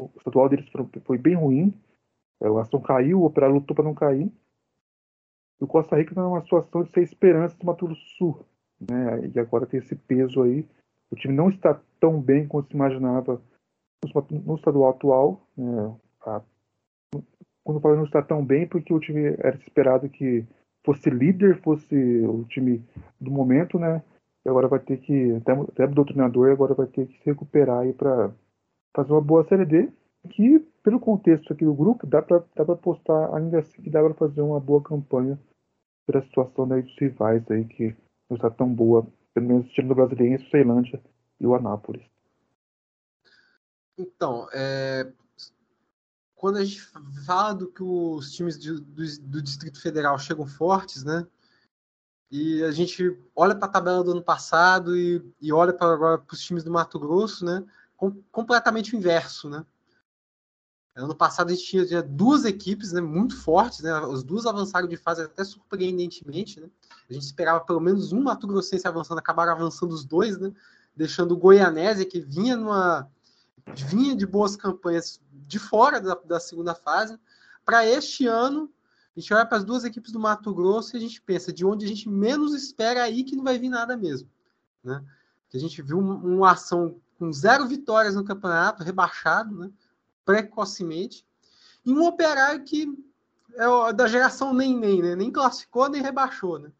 O estadual deles foi bem ruim. É, o Aston caiu, o Operário lutou para não cair. E o Costa Rica está numa situação de ser esperança do Mato Sul. Né? E agora tem esse peso aí. O time não está tão bem quanto se imaginava no estadual atual. Né? A, quando eu falo não está tão bem, porque o time era esperado que fosse líder, fosse o time do momento, né? E agora vai ter que, até, até do treinador, agora vai ter que se recuperar aí para fazer uma boa série D, que pelo contexto aqui do grupo dá para dá apostar ainda assim que dá para fazer uma boa campanha pela situação daí dos rivais aí que não está tão boa, pelo menos tirando o brasileiro, o Ceilândia e o Anápolis. Então, é, quando a gente fala do que os times do, do, do Distrito Federal chegam fortes, né? E a gente olha para a tabela do ano passado e, e olha para os times do Mato Grosso, né? Com, completamente o inverso, né? Ano passado a gente tinha, tinha duas equipes né, muito fortes, né? Os duas avançaram de fase até surpreendentemente, né? A gente esperava pelo menos um Mato Grossense avançando, acabaram avançando os dois, né? Deixando o Goianésia, que vinha numa vinha de boas campanhas de fora da, da segunda fase, para este ano a gente olha para as duas equipes do Mato Grosso e a gente pensa de onde a gente menos espera aí que não vai vir nada mesmo, né? A gente viu uma ação com zero vitórias no campeonato, rebaixado, né? precocemente, e um operário que é da geração nem nem, né? nem classificou nem rebaixou. Né?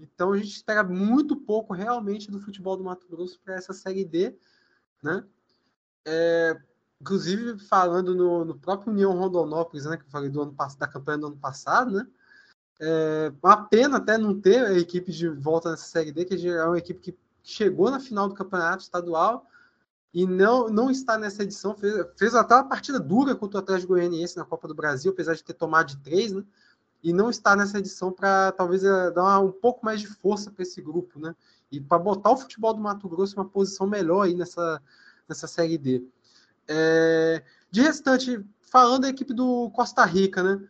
Então a gente espera muito pouco realmente do futebol do Mato Grosso para essa Série D. Né? É, inclusive, falando no, no, próprio União Rondonópolis, né, que eu falei do ano, da campanha do ano passado, né? É uma pena até não ter a equipe de volta nessa Série D, que é uma equipe que chegou na final do campeonato estadual, e não, não está nessa edição. Fez, fez até uma partida dura contra o Atlético Goianiense na Copa do Brasil, apesar de ter tomado de três, né? E não está nessa edição para talvez eh, dar um pouco mais de força para esse grupo, né? E para botar o futebol do Mato Grosso em uma posição melhor aí nessa, nessa Série D. É, de restante, falando da equipe do Costa Rica, né?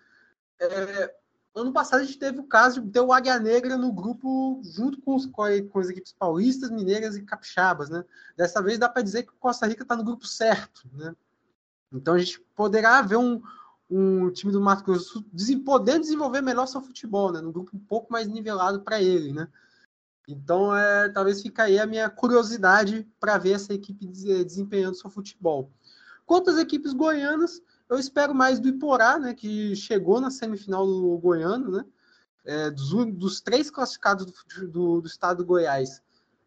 É, Ano passado a gente teve o caso de ter o Águia Negra no grupo junto com, os, com as equipes paulistas, mineiras e capixabas, né? Dessa vez dá para dizer que o Costa Rica está no grupo certo, né? Então a gente poderá ver um, um time do Mato Grosso podendo desenvolver melhor seu futebol, né? Num grupo um pouco mais nivelado para ele, né? Então, é, talvez fique aí a minha curiosidade para ver essa equipe desempenhando seu futebol. Quanto às equipes goianas, eu espero mais do Iporá, né, que chegou na semifinal do Goiano, né? É, dos, dos, três classificados do, do, do estado do Goiás,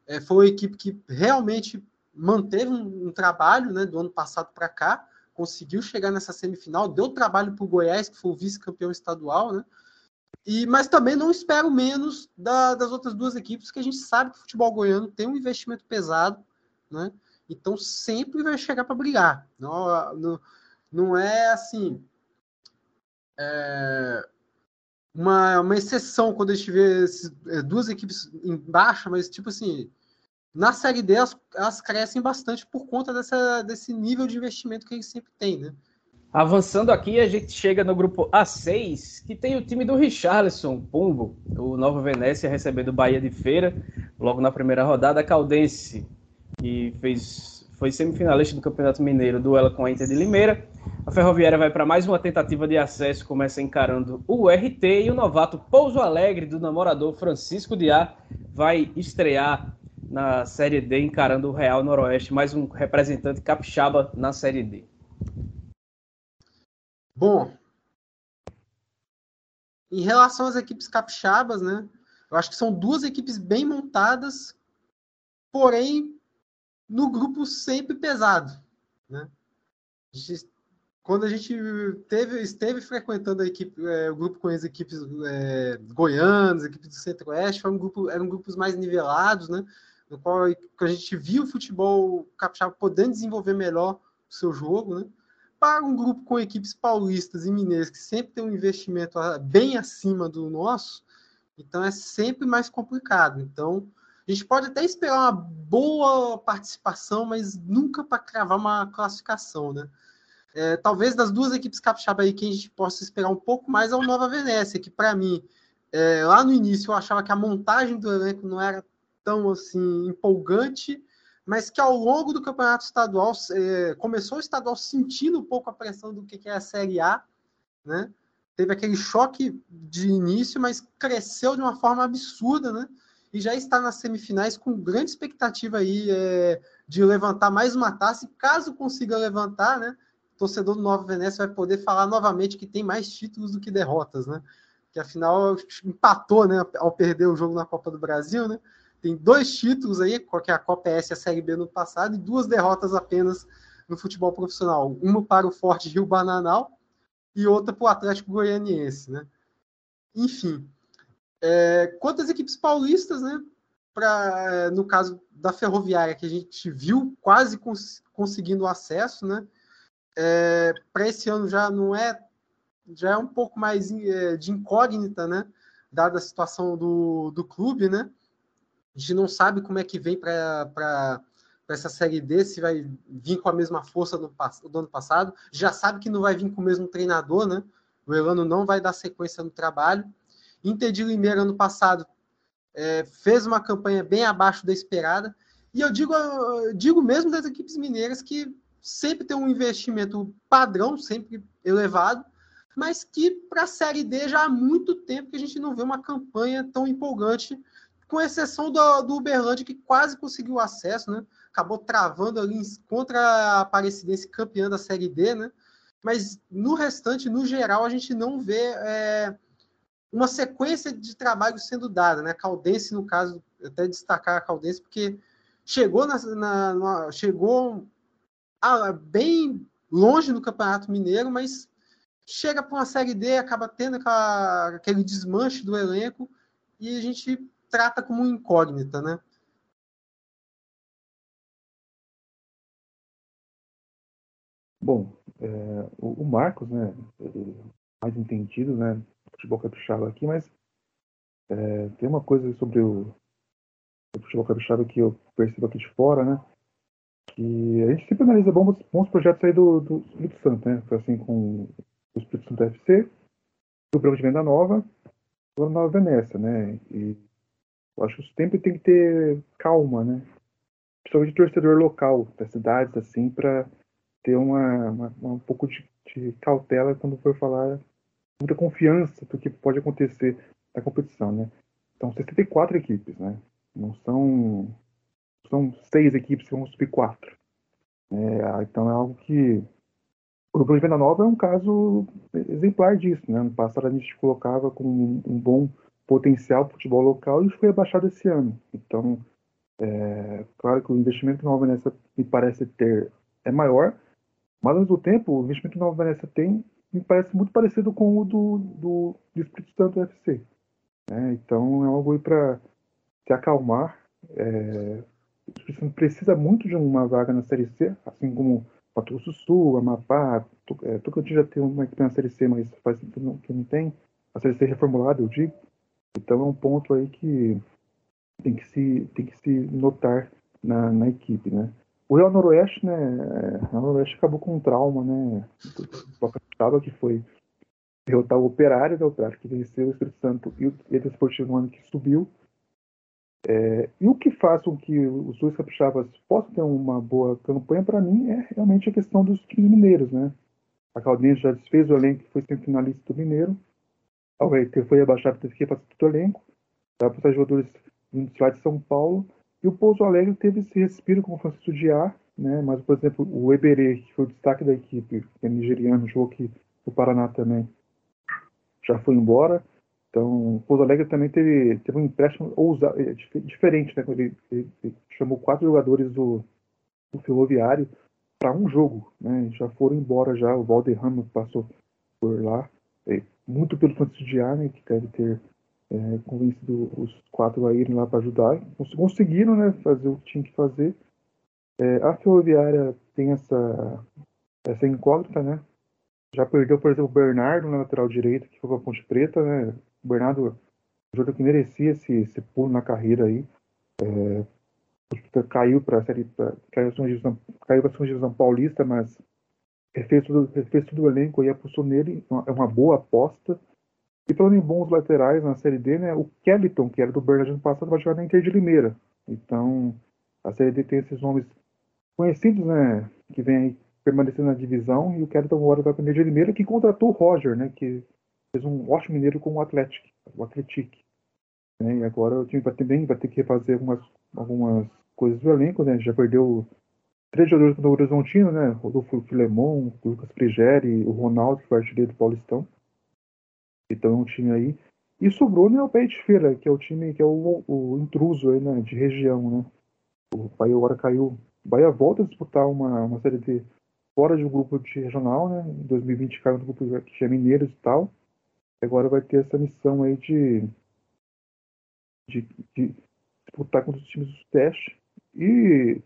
é, foi uma equipe que realmente manteve um, um trabalho né, do ano passado para cá, conseguiu chegar nessa semifinal, deu trabalho para o Goiás, que foi o vice-campeão estadual, né? E, mas também não espero menos da, das outras duas equipes, que a gente sabe que o futebol goiano tem um investimento pesado, né? Então sempre vai chegar para brigar. Não, não, não é assim. É uma, uma exceção quando a gente vê esses, é, duas equipes em baixa, mas tipo assim, na Série D elas, elas, crescem bastante por conta dessa, desse nível de investimento que eles sempre têm, né? Avançando aqui, a gente chega no grupo A6, que tem o time do Richarlison, Pumbo, o Nova Venécia recebendo o Bahia de Feira, logo na primeira rodada, Caldense, que fez, foi semifinalista do Campeonato Mineiro, duela com a Inter de Limeira, a Ferroviária vai para mais uma tentativa de acesso, começa encarando o RT e o novato Pouso Alegre do namorador Francisco Diá vai estrear na Série D encarando o Real Noroeste, mais um representante capixaba na Série D. Bom, em relação às equipes capixabas, né? Eu acho que são duas equipes bem montadas, porém no grupo sempre pesado, né? A gente quando a gente teve, esteve frequentando a equipe, é, o grupo com as equipes é, goianas, equipes do Centro-Oeste, um grupo, eram grupos mais nivelados, né? No qual a gente viu o futebol capixaba podendo desenvolver melhor o seu jogo, né? Para um grupo com equipes paulistas e mineiras que sempre tem um investimento bem acima do nosso, então é sempre mais complicado. Então, a gente pode até esperar uma boa participação, mas nunca para cravar uma classificação, né? É, talvez das duas equipes capixaba aí que a gente possa esperar um pouco mais é o Nova Venécia, que para mim, é, lá no início eu achava que a montagem do elenco não era tão assim empolgante, mas que ao longo do campeonato estadual é, começou o estadual sentindo um pouco a pressão do que é a Série A, né? Teve aquele choque de início, mas cresceu de uma forma absurda, né? E já está nas semifinais com grande expectativa aí é, de levantar mais uma taça, e caso consiga levantar, né? Torcedor do Nova Venécia vai poder falar novamente que tem mais títulos do que derrotas, né? Que afinal empatou, né, ao perder o jogo na Copa do Brasil, né? Tem dois títulos aí, que é a Copa S e a Série B no passado, e duas derrotas apenas no futebol profissional. Uma para o Forte Rio Bananal e outra para o Atlético Goianiense, né? Enfim, é, quanto às equipes paulistas, né? Pra, no caso da Ferroviária, que a gente viu quase cons conseguindo acesso, né? É, para esse ano já não é já é um pouco mais é, de incógnita, né? Dada a situação do, do clube, né? A gente não sabe como é que vem para essa Série D, se vai vir com a mesma força do, do, ano passado. Já sabe que não vai vir com o mesmo treinador, né? O Elano não vai dar sequência no trabalho. Inter de Limeira, ano passado, é, fez uma campanha bem abaixo da esperada. E eu digo, eu digo mesmo das equipes mineiras que sempre tem um investimento padrão, sempre elevado, mas que para a Série D já há muito tempo que a gente não vê uma campanha tão empolgante, com exceção do, do Uberlândia, que quase conseguiu acesso, né? Acabou travando ali contra a Aparecidense campeã da Série D, né? Mas no restante, no geral, a gente não vê é, uma sequência de trabalho sendo dada, né? Caldense, no caso, até destacar a Caldense, porque chegou na, na, na chegou a, bem longe no Campeonato Mineiro, mas chega para uma Série D, acaba tendo aquela, aquele desmanche do elenco e a gente trata como incógnita, né? Bom, é, o, o, Marcos, né, mais entendido, né, futebol capixaba aqui, mas é, tem uma coisa sobre o, o futebol capixaba que eu percebo aqui de fora, né, que a gente sempre analisa bons, bons projetos aí do, do Espírito Santo, né, foi assim com o Espírito Santo FC, o Branco de Venda Nova, e a Nova Venécia, né, e eu acho que sempre tem que ter calma, né, principalmente torcedor local das cidades, assim, para ter uma, uma, um pouco de, de, cautela quando for falar, muita confiança do que pode acontecer na competição, né? Então, 64 equipes, né? Não são, são seis equipes que vão subir quatro. É, então, é algo que... O Venda Nova é um caso exemplar disso, né? No passado, a gente colocava com um, bom potencial futebol local e foi abaixado esse ano. Então, é, claro que o investimento Nova nessa me parece ter é maior, mas, ao mesmo tempo, o investimento que Nova Venécia tem me parece muito parecido com o do, do, do Espírito Santo UFC. Né? Então, é algo para se acalmar. É, precisa muito de uma vaga na Série C, assim como Pato Grosso Sul, Amapá, é, Tocantins já tem uma equipe na Série C, mas faz que não, que não tem. A Série C reformulada, eu digo. Então, é um ponto aí que tem que se, tem que se notar na, na equipe, né? O Real Noroeste, né? Real Noroeste acabou com um trauma, né? Do que foi derrotar o Operário, né? Operário que venceu o Espírito Santo e o Esportivo no ano que subiu. É, e o que faz com que os dois capixabas possam ter uma boa campanha, para mim, é realmente a questão dos times mineiros, né? A Caldense já desfez o elenco foi semifinalista do Mineiro. A URT foi abaixado, teve que fazer todo o elenco. Vai para jogadores vindos lá de São Paulo. E o Pouso Alegre teve esse respiro com o Francisco Diá, né? mas, por exemplo, o Eberê, que foi o destaque da equipe, que é nigeriano, jogou aqui no Paraná também, já foi embora. Então, o Pouso Alegre também teve, teve um empréstimo ousado, é, diferente, né? Ele, ele, ele, chamou quatro jogadores do, do Ferroviário para um jogo, né? Já foram embora já, o Valderrama passou por lá, é, muito pelo Francisco né? Que deve ter é, convencido os quatro a irem lá para ajudar. Conseguiram né, fazer o que tinha que fazer. É, a Ferroviária tem essa, essa incógnita, né? Já perdeu, por exemplo, o Bernardo na lateral direita, que foi para a Ponte Preta, né? O Bernardo, jogador que merecia esse, esse pulo na carreira aí. É, caiu para a série, pra, caiu para a segunda divisão paulista, mas fez tudo, fez tudo o elenco e apostou nele. É uma boa aposta. E falando em bons laterais na Série D, né, o Kellyton, que era do Bernardino passado, vai jogar na Inter de Limeira. Então, a Série D tem esses nomes conhecidos, né, que vem aí permanecendo na divisão, e o Kellyton agora vai para a Inter de Limeira, que contratou o Roger, né, que fez um ótimo mineiro com o Atlético, o Atlético. Né, e agora o time vai ter, bem, vai ter que refazer algumas, algumas coisas do elenco, né, já perdeu três jogadores do Horizontino, né, Rodolfo Filemon, o Lucas Prigeri, o Ronaldo, que foi artilheiro do Paulistão. Então é um time aí. E sobrou né, o Pé de Feira, que é o time que é o, o intruso aí, né, de região, né? O Bahia agora caiu. O Bahia volta a disputar uma, uma série de fora de um grupo de regional, né? Em 2020 caiu no grupo que é Mineiros e tal. Agora vai ter essa missão aí de, de, de disputar contra os times do Sudeste. E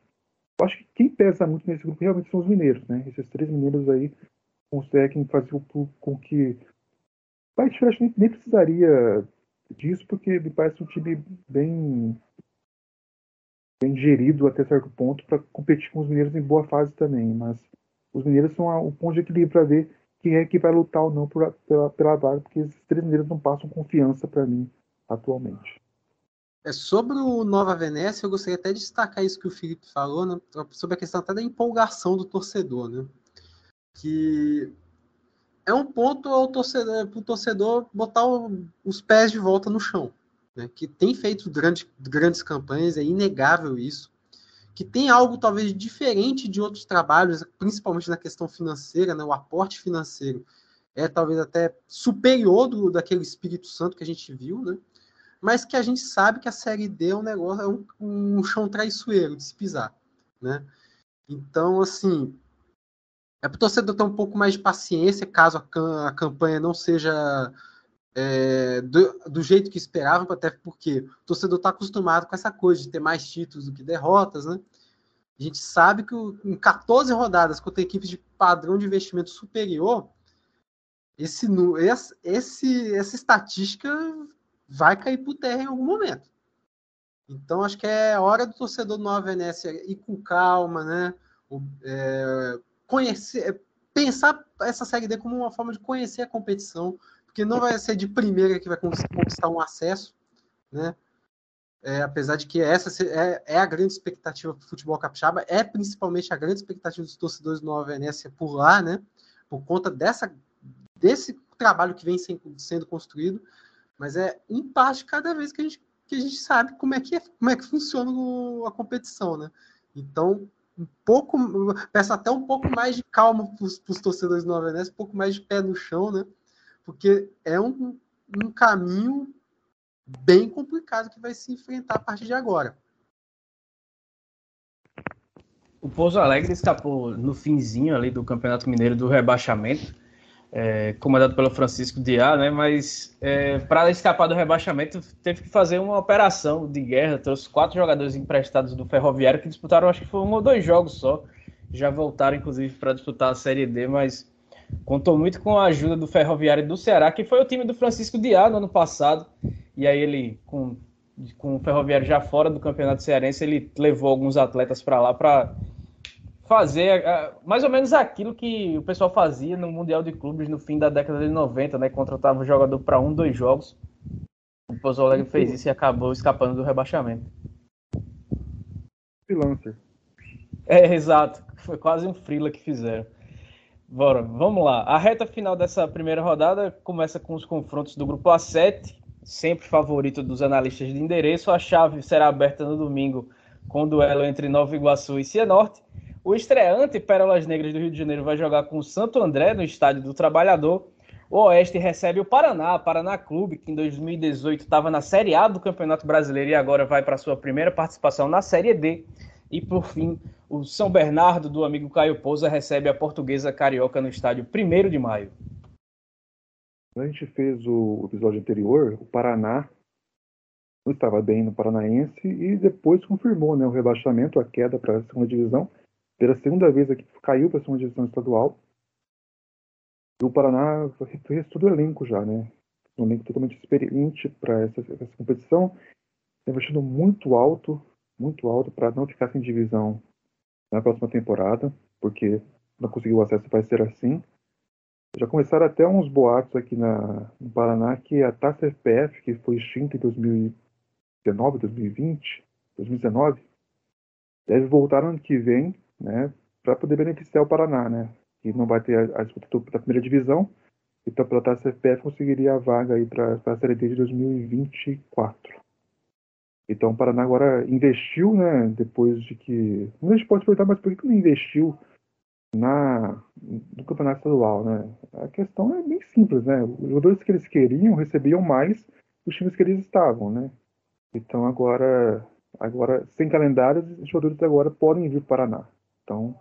eu acho que quem pesa muito nesse grupo realmente são os mineiros, né? Esses três mineiros aí conseguem fazer com que eu acho que nem precisaria disso, porque me parece um time bem bem gerido até certo ponto para competir com os mineiros em boa fase também. Mas os mineiros são um ponto de equilíbrio para ver quem é que vai lutar ou não por, pela, pela vaga, porque esses três mineiros não passam confiança para mim atualmente. É, sobre o Nova Venécia, eu gostaria até de destacar isso que o Felipe falou, né, sobre a questão até da empolgação do torcedor, né? Que é um ponto torcedor, para o torcedor botar o, os pés de volta no chão, né? Que tem feito grande, grandes campanhas, é inegável isso. Que tem algo talvez diferente de outros trabalhos, principalmente na questão financeira, né? O aporte financeiro é talvez até superior do, daquele Espírito Santo que a gente viu, né? mas que a gente sabe que a Série D é um negócio, é um, um chão traiçoeiro de se pisar, né? Então, assim, é para o torcedor ter um pouco mais de paciência caso a, a campanha não seja é, do, do, jeito que esperavam, até porque o torcedor está acostumado com essa coisa de ter mais títulos do que derrotas, né? A gente sabe que o, em 14 rodadas contra equipes de padrão de investimento superior, esse, esse, essa estatística vai cair por terra em algum momento. Então acho que é hora do torcedor do Nova Venécia ir com calma, né? É, conhecer, pensar essa série D como uma forma de conhecer a competição, porque não vai ser de primeira que vai conquistar um acesso, né? É, apesar de que essa é, é a grande expectativa para o futebol capixaba, é principalmente a grande expectativa dos torcedores do Nova Venécia por lá, né? Por conta dessa, desse trabalho que vem sendo construído, mas é em parte cada vez que a gente, que a gente sabe como é que, é, como é que funciona a competição, né? Então, um pouco, peço até um pouco mais de calma para os torcedores do Nova Venécia, um pouco mais de pé no chão, né? Porque é um, um caminho bem complicado que vai se enfrentar a partir de agora. O Pouso Alegre escapou no finzinho ali do Campeonato Mineiro do rebaixamento é, comandado pelo Francisco Diá, né? Mas é, para escapar do rebaixamento teve que fazer uma operação de guerra. Trouxe quatro jogadores emprestados do Ferroviário que disputaram, acho que foi um ou dois jogos só. Já voltaram, inclusive, para disputar a Série D, mas contou muito com a ajuda do Ferroviário do Ceará, que foi o time do Francisco Diá no ano passado. E aí ele, com, com o Ferroviário já fora do Campeonato Cearense, ele levou alguns atletas para lá para fazer uh, mais ou menos aquilo que o pessoal fazia no Mundial de Clubes no fim da década de 90, né? Contratava o jogador para um, dois jogos. O Alegre fez isso e acabou escapando do rebaixamento. Freelancer. É, exato. Foi quase um frila que fizeram. Bora, vamos lá. A reta final dessa primeira rodada começa com os confrontos do grupo A7, sempre favorito dos analistas de endereço. A chave será aberta no domingo com o duelo entre Nova Iguaçu e Cianorte. O estreante Pérolas Negras do Rio de Janeiro vai jogar com o Santo André no Estádio do Trabalhador. O Oeste recebe o Paraná, Paraná Clube, que em 2018 estava na Série A do Campeonato Brasileiro e agora vai para sua primeira participação na Série D. E por fim, o São Bernardo do amigo Caio Pousa recebe a Portuguesa Carioca no estádio 1 de maio. Quando a gente fez o episódio anterior, o Paraná não estava bem no Paranaense e depois confirmou né, o rebaixamento, a queda para a segunda divisão pela segunda vez aqui caiu para a segunda divisão estadual. E o Paraná fez todo o elenco já, né? Um elenco totalmente experiente para essa, essa competição, investindo muito alto, muito alto para não ficar sem divisão na próxima temporada, porque não conseguiu acesso vai ser assim. Já começaram até uns boatos aqui na, no Paraná que a Taça FPF, que foi extinta em 2019, 2020, 2019, deve voltar no ano que vem né, para poder beneficiar o Paraná, né, que não vai ter a disputa da primeira divisão, então pela taça CFPF conseguiria a vaga aí para a Série D de 2024. Então o Paraná agora investiu, né, depois de que... A gente pode perguntar, mas por que não investiu na, no campeonato estadual, né? A questão é bem simples, né? Os jogadores que eles queriam recebiam mais dos times que eles estavam, né? Então agora, agora sem calendário, os jogadores agora podem vir para o Paraná. Então,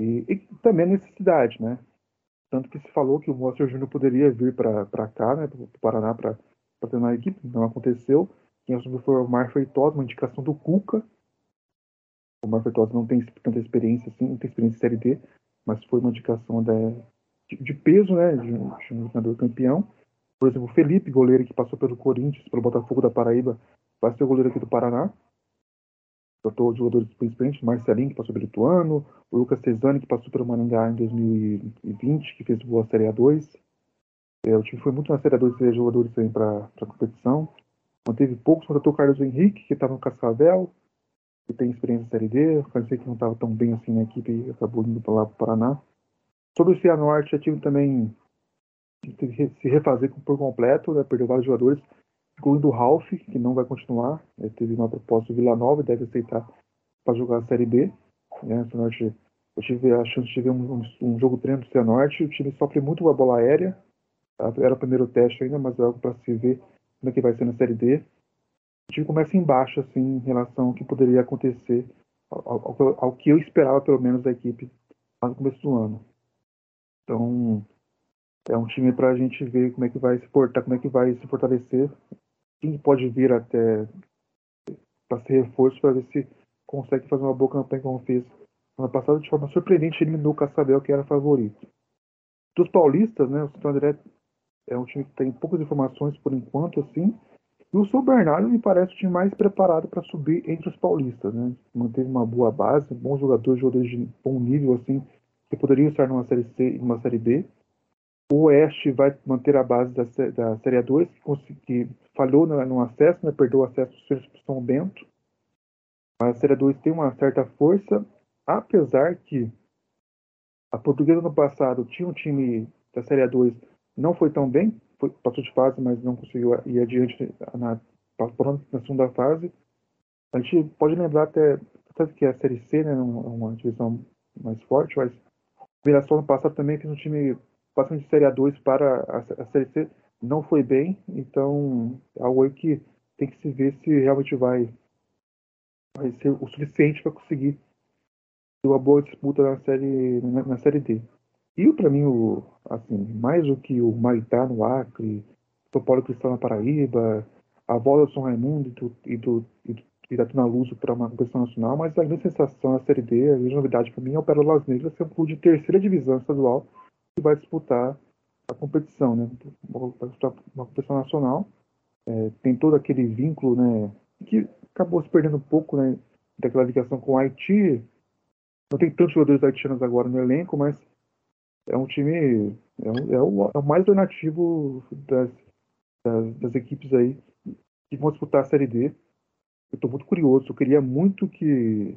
e, e, também a necessidade, né? Tanto que se falou que o Monster Júnior poderia vir para cá, né, para o Paraná, para treinar a equipe, não aconteceu. Quem assumiu foi o Mar Feitosa, uma indicação do Cuca. O Mar Feitosa não tem tanta experiência assim, não tem experiência em Série D, mas foi uma indicação de, de peso, né, de um, de um jogador campeão. Por exemplo, o Felipe, goleiro que passou pelo Corinthians, pelo Botafogo da Paraíba, vai ser o goleiro aqui do Paraná. tratou jogadores principalmente, Marcelinho, que passou pelo Ituano, o Lucas Cesani, que passou pelo Maringá em 2020, que fez boa Série A2. É, o time foi muito na Série A2 de jogadores para a competição. Manteve poucos, contratou o Carlos Henrique, que estava no Cascavel, que tem experiência na Série D. O Carlos que não estava tão bem assim na equipe e acabou indo para lá para o Paraná. Sobre o Cianorte, o time também teve que se refazer por completo, né? perdeu vários jogadores incluindo o Ralph, que não vai continuar. Ele teve uma proposta do Vila Nova e deve aceitar para jogar a Série B. Né? Cianorte, eu tive a chance de ver um, um, um jogo treino do Cianorte. O time sofre muito com a bola aérea. Tá? Era o primeiro teste ainda, mas é algo para se ver como é que vai ser na Série D. O time começa embaixo, assim, em relação ao que poderia acontecer, ao, ao, ao que eu esperava, pelo menos, da equipe lá no começo do ano. Então, é um time para a gente ver como é que vai se portar, como é que vai se fortalecer quem pode vir até para ser reforço para ver se consegue fazer uma boa campanha como fez ano passado de forma surpreendente eliminou o Cascavel que era favorito. Dos paulistas, né, o Santo André é um time que tem poucas informações por enquanto assim. E o São Bernardo me parece o time mais preparado para subir entre os paulistas, né? Manteve uma boa base, bom jogador, jogador de bom nível assim, que poderia estar numa série C e numa série B. O Oeste vai manter a base da, da Série A2, que, que falhou no, no, acesso, né, perdeu o acesso para o São Bento. A Série A2 tem uma certa força, apesar que a Portuguesa no passado tinha um time da Série A2, não foi tão bem, foi, passou de fase, mas não conseguiu ir adiante na, na segunda fase. A gente pode lembrar até, até que a Série C né, é uma divisão mais forte, mas o Mirassol no passado também fez um time passando de Série A2 para a, a Série C não foi bem, então é algo aí que tem que se ver se realmente vai, vai ser o suficiente para conseguir uma boa disputa na série, na, na série D. E para mim, o, assim, mais do que o Maitá no Acre, o Paulo Cristão na Paraíba, a volta do São Raimundo e do, e do, e do e da Tuna Luso para uma competição nacional, mas a grande sensação na Série D, a grande novidade para mim é o Pérolas Negras ser um clube de terceira divisão estadual que vai disputar a competição, né? Vai disputar uma competição nacional. É, tem todo aquele vínculo, né? Que acabou se perdendo um pouco, né? Daquela ligação com o Haiti. Não tem tantos jogadores haitianos agora no elenco, mas é um time. É, um, é, o, é o, mais alternativo das, das, das, equipes aí que vão disputar a Série D. Eu estou muito curioso. Eu queria muito que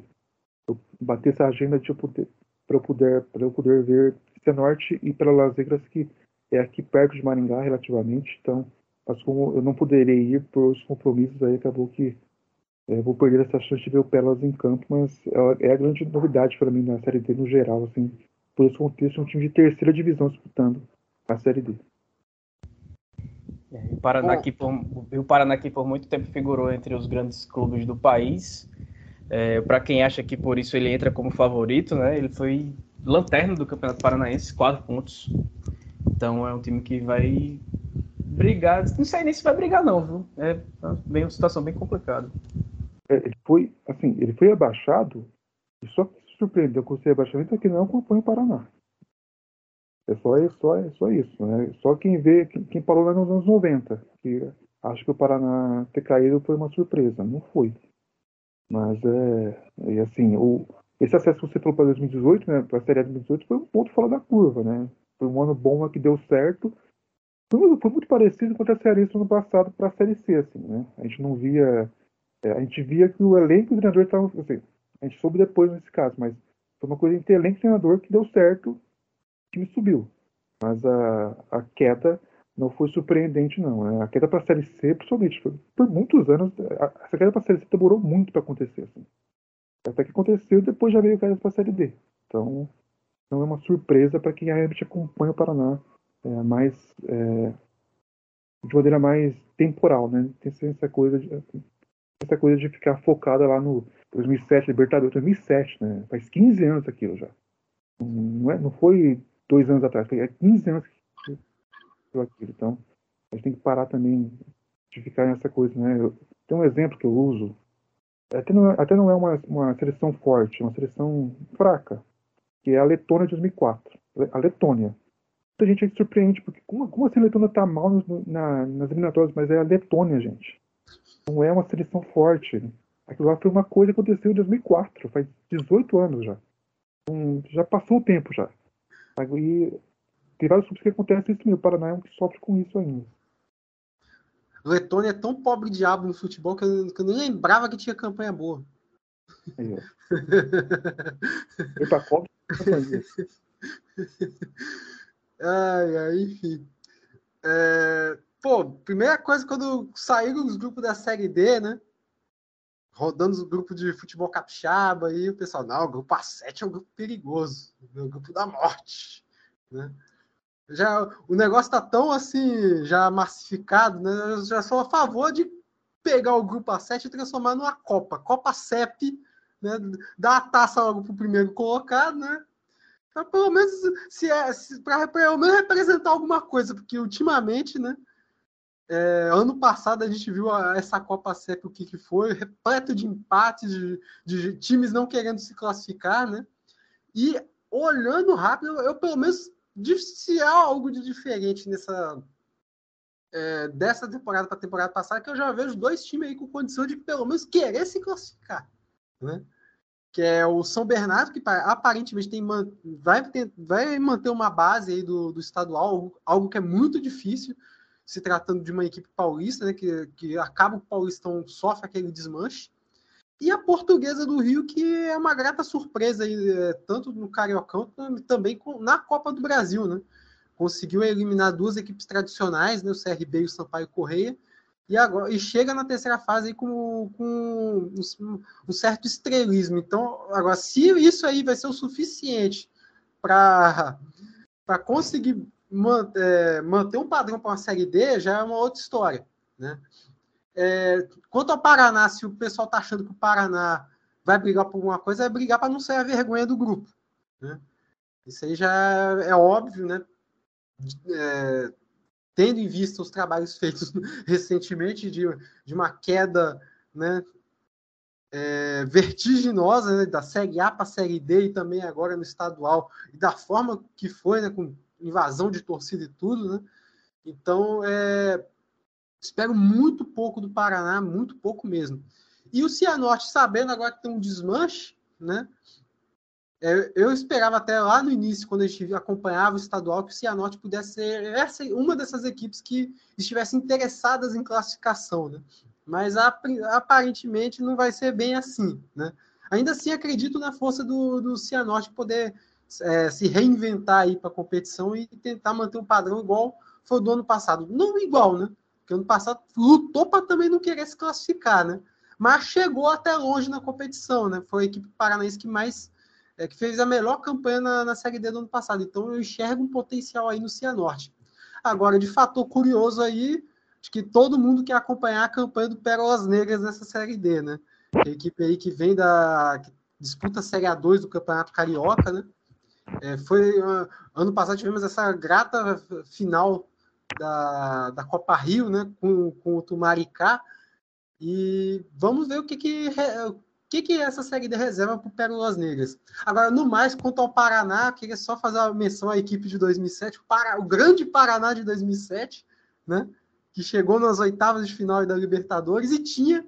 eu batesse a agenda para eu poder, para eu poder, eu poder ver Cianorte e para Las Vegas, que é aqui perto de Maringá relativamente. Então, mas como eu não poderia ir por os compromissos, aí acabou que é, vou perder essa chance de ver o Pelas em campo, mas é, é a grande novidade para mim na Série D no geral, assim, por esse contexto, um time de terceira divisão disputando a Série D. É, o, Paraná aqui por, o Paraná aqui por muito tempo figurou entre os grandes clubes do país. É, para quem acha que por isso ele entra como favorito, né? Ele foi lanterna do Campeonato Paranaense, quatro pontos. Então é um time que vai brigar. Não sei nem se vai brigar, não, viu? É bem uma situação bem complicada. É, ele foi, assim, ele foi abaixado, e só que surpreendeu com esse abaixamento é que não acompanha o Paraná. É só, é só, é só isso, né? Só quem vê, quem, quem parou lá nos anos 90, que acho que o Paraná ter caído foi uma surpresa. Não foi. Mas é. E assim, o, esse acesso que você falou para 2018, né, para a Série A 2018, foi um ponto fora da curva, né? Foi um ano bom que deu certo. Foi, foi muito parecido com a Série ano passado para a Série C, assim, né? A gente não via... É, a gente via que o elenco e o treinador estavam... Assim, a gente soube depois nesse caso, mas foi uma coisa entre elenco treinador que deu certo, o time subiu. Mas a, a queda não foi surpreendente, não. A queda para a Série C, principalmente, foi, por muitos anos, a, essa queda para a Série C demorou muito para acontecer. Assim. Até que aconteceu, depois já veio o cara para a Série D. Então, não é uma surpresa para quem realmente acompanha o Paraná é, mais, é, de maneira mais temporal, né? Tem essa coisa de, essa coisa de ficar focada lá no 2007, Libertadores, 2007, né? Faz 15 anos aquilo já. Não, é, não foi dois anos atrás, foi 15 anos que aquilo. Então, a gente tem que parar também de ficar nessa coisa, né? Eu, tem um exemplo que eu uso até não, é, até não é uma, uma seleção forte, é uma seleção fraca, que é a Letônia de 2004. A Letônia. Muita gente se surpreende, porque como, como assim a Letônia está mal no, na, nas eliminatórias, mas é a Letônia, gente. Não é uma seleção forte. Aquilo lá foi uma coisa que aconteceu em 2004, faz 18 anos já. Um, já passou o tempo já. E tem vários clubes que acontece isso mesmo. O Paraná é um que sofre com isso ainda. Letônia é tão pobre diabo no futebol que eu, que eu nem lembrava que tinha campanha boa. Aí, ó. pra Copa, ai, ai, enfim. É, pô, primeira coisa, quando saíram os grupos da Série D, né? Rodando os grupos de futebol capixaba, e o pessoal, não, o grupo A7 é um grupo perigoso, é o grupo da morte, né? Já, o negócio tá tão assim, já massificado, né? Eu já sou a favor de pegar o grupo A7 e transformar numa Copa. Copa CEP, né? Dar a taça logo pro primeiro colocado, né? Pra pelo menos se é, se, pra, pelo menos representar alguma coisa, porque ultimamente, né? É, ano passado a gente viu a, essa Copa CEP o que, que foi, repleto de empates, de, de, times não querendo se classificar, né? E olhando rápido, eu, eu pelo menos se há algo de diferente nessa é, dessa temporada para a temporada passada, que eu já vejo dois times aí com condição de pelo menos querer se classificar, né? Que é o São Bernardo, que aparentemente tem, vai, ter, vai manter uma base aí do, do estadual, algo que é muito difícil, se tratando de uma equipe paulista, né? Que, que acaba o Paulistão sofre aquele desmanche. E a portuguesa do Rio, que é uma grata surpresa, aí, é, tanto no Cariocão, também na Copa do Brasil, né? Conseguiu eliminar duas equipes tradicionais, né? o CRB e o Sampaio Correia, e, agora, e chega na terceira fase aí com, com um, um, certo estrelismo. Então, agora, se isso aí vai ser o suficiente para conseguir manter, é, manter um padrão para uma Série D, já é uma outra história, né? É, quanto ao Paraná, se o pessoal está achando que o Paraná vai brigar por alguma coisa, é brigar para não ser a vergonha do grupo. Né? Isso aí já é óbvio, né? É, tendo em vista os trabalhos feitos recentemente de, de uma queda né, é, vertiginosa né, da Série A para a Série D e também agora no estadual, e da forma que foi, né, com invasão de torcida e tudo. Né? Então, é, Espero muito pouco do Paraná, muito pouco mesmo. E o Cianorte, sabendo agora que tem um desmanche, né? É, eu esperava até lá no início, quando a gente acompanhava o estadual, que o Cianorte pudesse ser essa, uma dessas equipes que estivessem interessadas em classificação, né? Mas aparentemente não vai ser bem assim, né? Ainda assim, acredito na força do, do Cianorte poder é, se reinventar aí para a competição e tentar manter um padrão igual foi do ano passado. Não igual, né? que ano passado lutou para também não querer se classificar, né? Mas chegou até longe na competição, né? Foi a equipe paranaense que mais é, que fez a melhor campanha na, na Série D do ano passado. Então eu enxergo um potencial aí no Cianorte. Agora, de fator curioso aí, acho que todo mundo quer acompanhar a campanha do Pérolas Negras nessa Série D, né? A equipe aí que vem da que disputa a Série A2 do Campeonato Carioca, né? É, foi uh, ano passado tivemos essa grata final da, da Copa Rio, né, com, com o Tumaricá. E vamos ver o que que, o que, que essa série de reserva para o Pérolas Negras. Agora, no mais, quanto ao Paraná, queria só fazer uma menção à equipe de 2007, o, Para, o grande Paraná de 2007, né, que chegou nas oitavas de final da Libertadores e tinha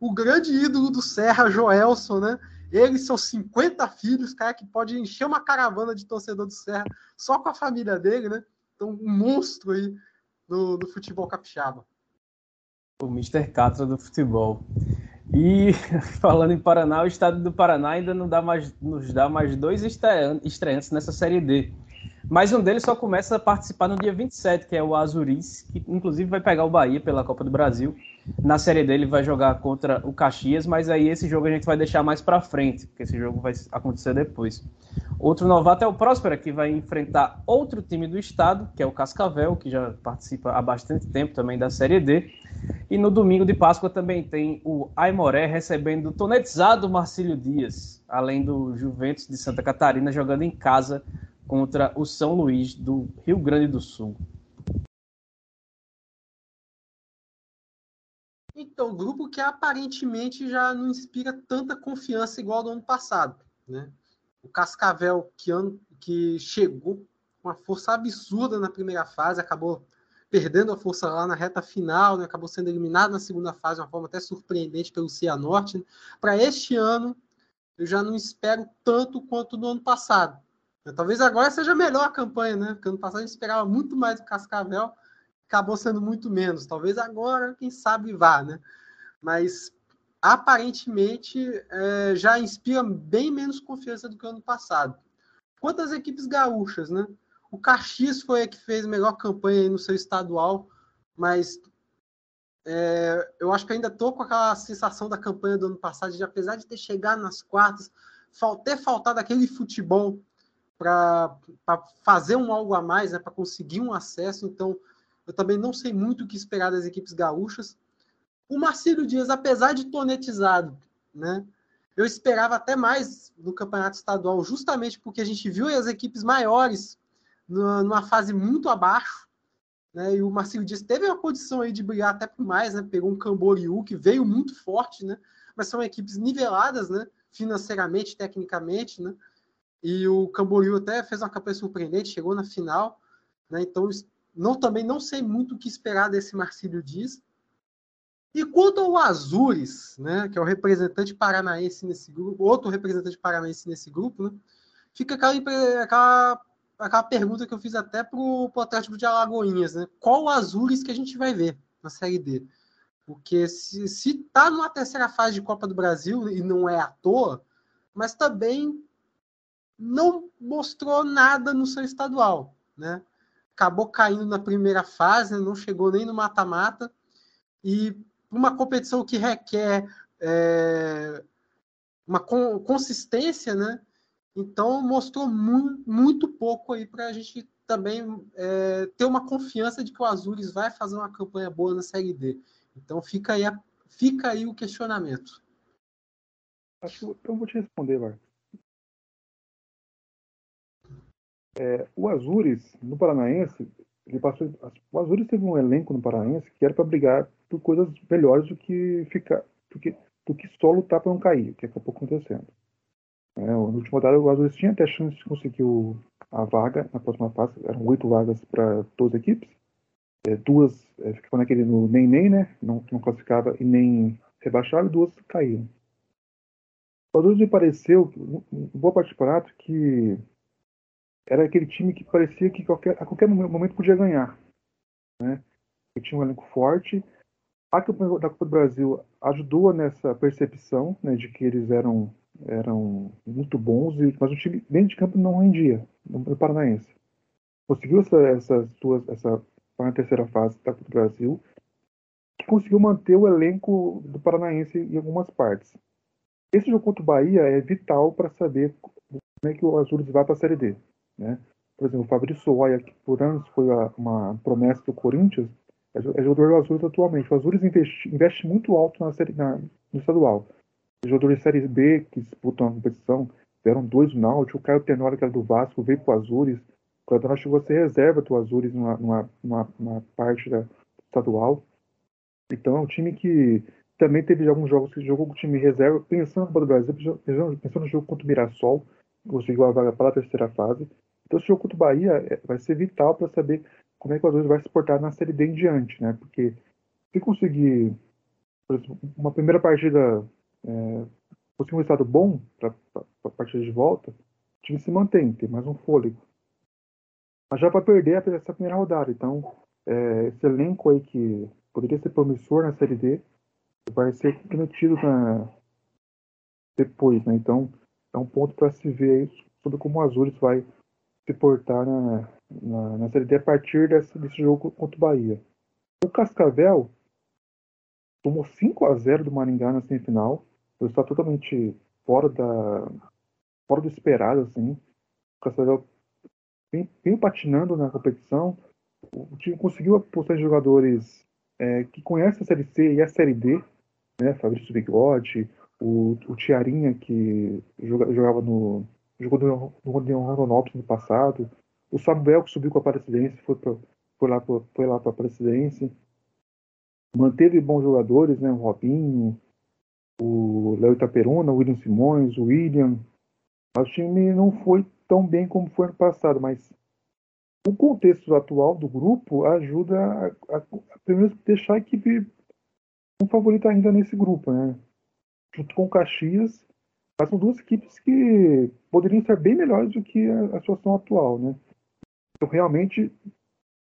o grande ídolo do Serra, Joelson, né? Ele e seus 50 filhos, cara, que pode encher uma caravana de torcedor do Serra só com a família dele, né? Então, um monstro aí do, do futebol capixaba. O Mr. Catra do futebol. E falando em Paraná, o estado do Paraná ainda não dá mais, nos dá mais dois estreantes nessa Série D. Mas um deles só começa a participar no dia 27, que é o Azuris, que inclusive vai pegar o Bahia pela Copa do Brasil. Na série dele vai jogar contra o Caxias, mas aí esse jogo a gente vai deixar mais para frente, porque esse jogo vai acontecer depois. Outro novato é o Próspera, que vai enfrentar outro time do estado, que é o Cascavel, que já participa há bastante tempo também da Série D. E no domingo de Páscoa também tem o Aimoré recebendo o tonetizado Marcílio Dias, além do Juventus de Santa Catarina jogando em casa contra o São Luís do Rio Grande do Sul. Então, grupo que aparentemente já não inspira tanta confiança igual do ano passado, né? O Cascavel que, que chegou com uma força absurda na primeira fase, acabou perdendo a força lá na reta final, né? acabou sendo eliminado na segunda fase de uma forma até surpreendente pelo Cianorte. Né? Para este ano, eu já não espero tanto quanto no ano passado. Talvez agora seja melhor a campanha, né? Porque ano passado a gente esperava muito mais do Cascavel, acabou sendo muito menos. Talvez agora, quem sabe, vá, né? Mas aparentemente é, já inspira bem menos confiança do que ano passado. Quanto às equipes gaúchas, né? O Caxias foi a que fez a melhor campanha no seu estadual, mas é, eu acho que ainda estou com aquela sensação da campanha do ano passado, de apesar de ter chegado nas quartas, ter faltado aquele futebol para fazer um algo a mais, né, para conseguir um acesso. Então, eu também não sei muito o que esperar das equipes gaúchas. O Marcílio Dias, apesar de tonetizado, né, eu esperava até mais no campeonato estadual, justamente porque a gente viu as equipes maiores numa fase muito abaixo, né? E o Marcelo Dias teve uma condição aí de brigar até por mais, né? Pegou um Camboriú que veio muito forte, né? Mas são equipes niveladas, né? Financeiramente, tecnicamente, né? E o Camboriú até fez uma campanha surpreendente, chegou na final, né? Então, não também não sei muito o que esperar desse Marcílio Dias. E quanto ao Azures, né, que é o representante paranaense nesse grupo, outro representante paranaense nesse grupo, né, fica aquela, aquela aquela pergunta que eu fiz até pro, pro Atlético de Alagoinhas, né? Qual o Azures que a gente vai ver na Série D? Porque se, se tá numa terceira fase de Copa do Brasil, e não é à toa, mas também não mostrou nada no seu estadual, né? Acabou caindo na primeira fase, né? não chegou nem no mata-mata, e uma competição que requer é, uma consistência, né? Então, mostrou mu muito pouco aí para a gente também é, ter uma confiança de que o Azures vai fazer uma campanha boa na Série D. Então, fica aí, a, fica aí o questionamento. Acho que eu vou te responder, Marcos. É, o Azures, no Paranaense, ele passou, o Azures teve um elenco no Paranaense que era para brigar por coisas melhores do que ficar, do que, do que só lutar para não cair, que acabou acontecendo. É, no último rodada, o Azul tinha até chance de conseguir a vaga na próxima fase. Eram oito vagas para todas as equipes. É, duas é, ficavam naquele no nem-nem, né? Não, não classificava e nem rebaixava, e duas caíram. O Azul me pareceu, boa parte do campeonato, que era aquele time que parecia que qualquer, a qualquer momento podia ganhar. Né? Que tinha um elenco forte. A campanha da Copa do Brasil ajudou nessa percepção né, de que eles eram eram muito bons, mas o time dentro de campo não rendia no Paranaense. Conseguiu essa, essas duas, essa na terceira fase da Copa do Brasil, que conseguiu manter o elenco do Paranaense em algumas partes. Esse jogo contra o Bahia é vital para saber como é que o Azul vai para a Série D. Né? Por exemplo, o Fabrício Soaia, que por anos foi uma promessa do Corinthians, é, é jogador do Azul atualmente. O Azul investe, investe muito alto na série, na, no estadual. Os jogadores de Série B que disputam a competição deram dois Náutico. O Caio Tenório, que era do Vasco, veio para o Azures. O Caio Tenório chegou a ser reserva do Azures numa, numa, numa, numa parte da estadual. Então é um time que também teve alguns jogos que jogou com o time reserva, pensando no do Brasil, pensando no jogo contra o Mirassol, conseguiu a vaga para a terceira fase. Então esse jogo contra o Bahia é, vai ser vital para saber como é que o Azures vai se portar na Série D em diante, né? Porque se conseguir, por exemplo, uma primeira partida é, fosse um resultado bom para a partida de volta, o time se mantém, tem mais um fôlego. Mas já para perder essa primeira rodada. Então, é, esse elenco aí que poderia ser promissor na Série D vai ser comprometido na... depois. Né? Então, é um ponto para se ver aí sobre como o Azures vai se portar na, na, na Série D a partir desse, desse jogo contra o Bahia. O Cascavel tomou 5 a 0 do Maringá na semifinal está totalmente fora da fora do esperado assim. O Cascavel vem, vem patinando na competição. O time conseguiu apostar em jogadores é, que conhecem a Série C e a Série D, né? Fabrício Bigode, o, o Tiarinha, que joga, jogava no. Jogou no, no no passado. O Samuel, que subiu com a Aparecidense, foi, pra, foi lá para a Aparecidense. Manteve bons jogadores, né? O Robinho, o Léo Itaperuna, o William Simões, o William. O time não foi tão bem como foi ano passado, mas o contexto atual do grupo ajuda a, a, a pelo menos deixar a equipe um favorito ainda nesse grupo, né? Junto com o Caxias, mas são duas equipes que poderiam ser bem melhores do que a, a situação atual, né? Então realmente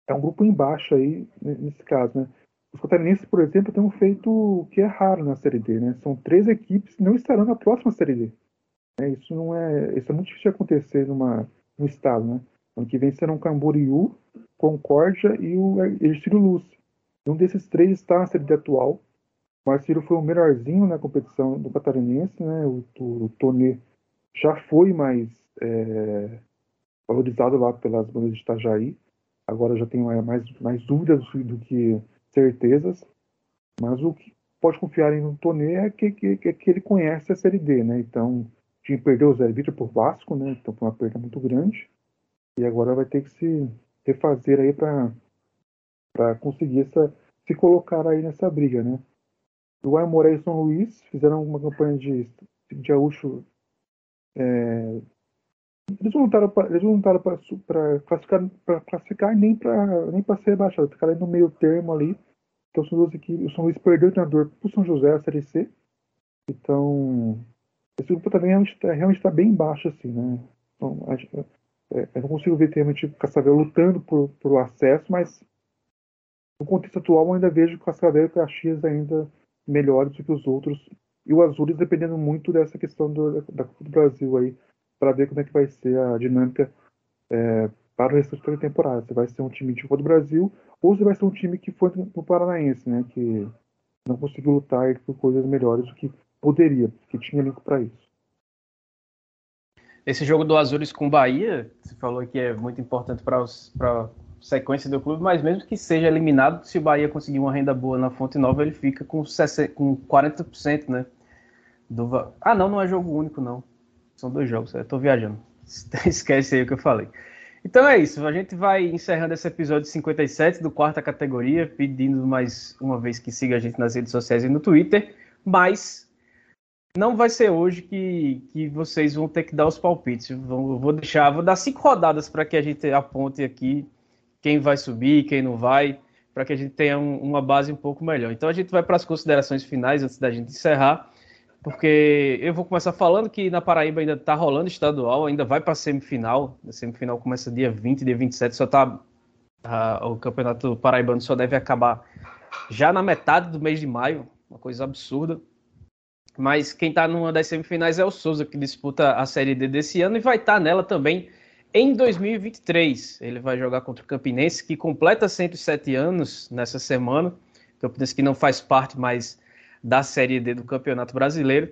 é um grupo embaixo aí nesse caso, né? Os catarinenses, por exemplo, têm feito que é raro na Série D, né? São três equipes que não estarão na próxima Série D. É, isso não é, isso é muito difícil de acontecer numa, num estado, né? Ano que vem serão Camboriú, Concórdia e o Ercílio Luz. Um desses três está na Série D atual. Marcílio foi o melhorzinho na competição do catarinense, né? O, o, o Tonê já foi mais é, valorizado lá pelas bandas de Itajaí. Agora já tem mais, mais dúvidas do que certezas, mas o que pode confiar em um Tonê é que, que, que, ele conhece a Série D, né? Então, tinha perder o Zé Vitor por Vasco, né? Então foi uma perda muito grande. E agora vai ter que se refazer aí para conseguir essa, se colocar aí nessa briga, né? O Aimoré e São Luís fizeram uma campanha de, de gaúcho. É, eles não lutaram para classificar, classificar nem para nem ser rebaixado, ficaram no meio termo ali. Então são duas equipes. O São Luís perdeu o treinador para o São José, a Série C. Então, esse grupo também realmente está tá bem baixo, assim, né? Então, é, eu não consigo ver realmente o Cascavel lutando por, por acesso, mas no contexto atual eu ainda vejo o Cascavel e o Caxias ainda melhores do que os outros. E o Azures dependendo muito dessa questão do, da Copa do Brasil aí, para ver como é que vai ser a dinâmica é, para o restante da temporada. Se vai ser um time de Copa do Brasil ou se vai ser um time que foi no Paranaense, né? Que não conseguiu lutar por coisas melhores do que poderia, que tinha elenco para isso. Esse jogo do Azures com o Bahia, você falou que é muito importante para sequência do clube, mas mesmo que seja eliminado, se o Bahia conseguir uma renda boa na Fonte Nova, ele fica com, 60, com 40%, né? Do... Ah, não, não é jogo único, não. São dois jogos, eu tô viajando. Esquece aí o que eu falei. Então é isso, a gente vai encerrando esse episódio 57 do quarta categoria, pedindo mais uma vez que siga a gente nas redes sociais e no Twitter, mas não vai ser hoje que, que vocês vão ter que dar os palpites. Vou, vou deixar, vou dar cinco rodadas para que a gente aponte aqui quem vai subir, quem não vai, para que a gente tenha um, uma base um pouco melhor. Então a gente vai para as considerações finais antes da gente encerrar, porque eu vou começar falando que na Paraíba ainda está rolando estadual, ainda vai para a semifinal. A semifinal começa dia 20, dia 27, só tá o campeonato paraibano só deve acabar já na metade do mês de maio, uma coisa absurda. Mas quem está numa das semifinais é o Souza, que disputa a Série D desse ano e vai estar tá nela também em 2023. Ele vai jogar contra o Campinense, que completa 107 anos nessa semana. Campinense que não faz parte mais da Série D do Campeonato Brasileiro.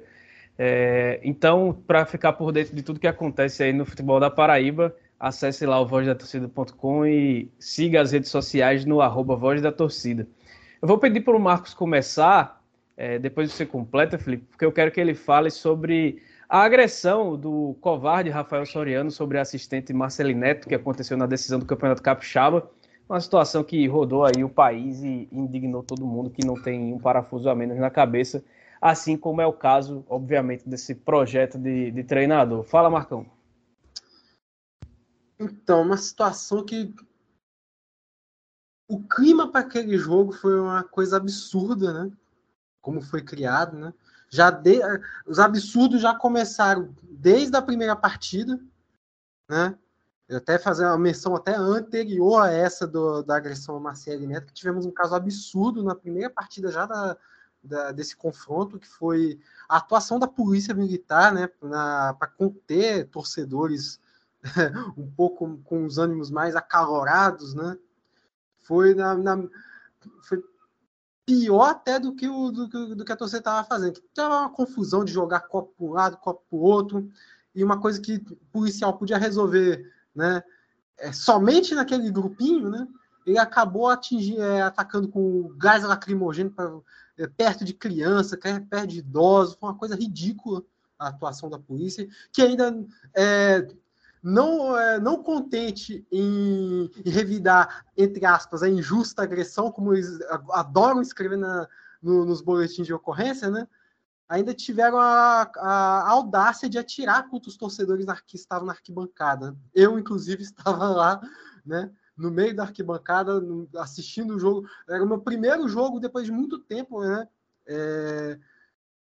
É, então, para ficar por dentro de tudo que acontece aí no futebol da Paraíba, acesse lá o vozdatorcida.com e siga as redes sociais no arroba Voz da Torcida. Eu vou pedir para o Marcos começar é, depois você completa, Felipe, porque eu quero que ele fale sobre a agressão do covarde Rafael Soriano sobre assistente Marceline Neto, que aconteceu na decisão do Campeonato Capixaba. Uma situação que rodou aí o país e indignou todo mundo que não tem um parafuso a menos na cabeça, assim como é o caso, obviamente, desse projeto de, de treinador. Fala, Marcão. Então, uma situação que o clima para aquele jogo foi uma coisa absurda, né? como foi criado, né? Já de, os absurdos já começaram desde a primeira partida, né? Eu até fazer uma menção até anterior a essa do, da agressão a Marcelo Neto, que tivemos um caso absurdo na primeira partida já da, da, desse confronto, que foi a atuação da polícia militar, né, para conter torcedores um pouco com os ânimos mais acalorados, né? Foi na, na foi pior até do que, o, do, do que a torcida estava fazendo. Que tava uma confusão de jogar copo para um lado, copo para o outro, e uma coisa que o policial podia resolver né, é, somente naquele grupinho, né, ele acabou atingindo, é, atacando com gás lacrimogêneo pra, é, perto de criança, perto de idosos. Foi uma coisa ridícula a atuação da polícia, que ainda é, não, é, não contente em, em, revidar, entre aspas, a injusta agressão, como eles adoram escrever na, no, nos boletins de ocorrência, né? ainda tiveram a, a, audácia de atirar contra os torcedores que estavam na arquibancada. Eu, inclusive, estava lá né? No meio da arquibancada, assistindo o jogo. Era o meu primeiro jogo depois de muito tempo, né? É,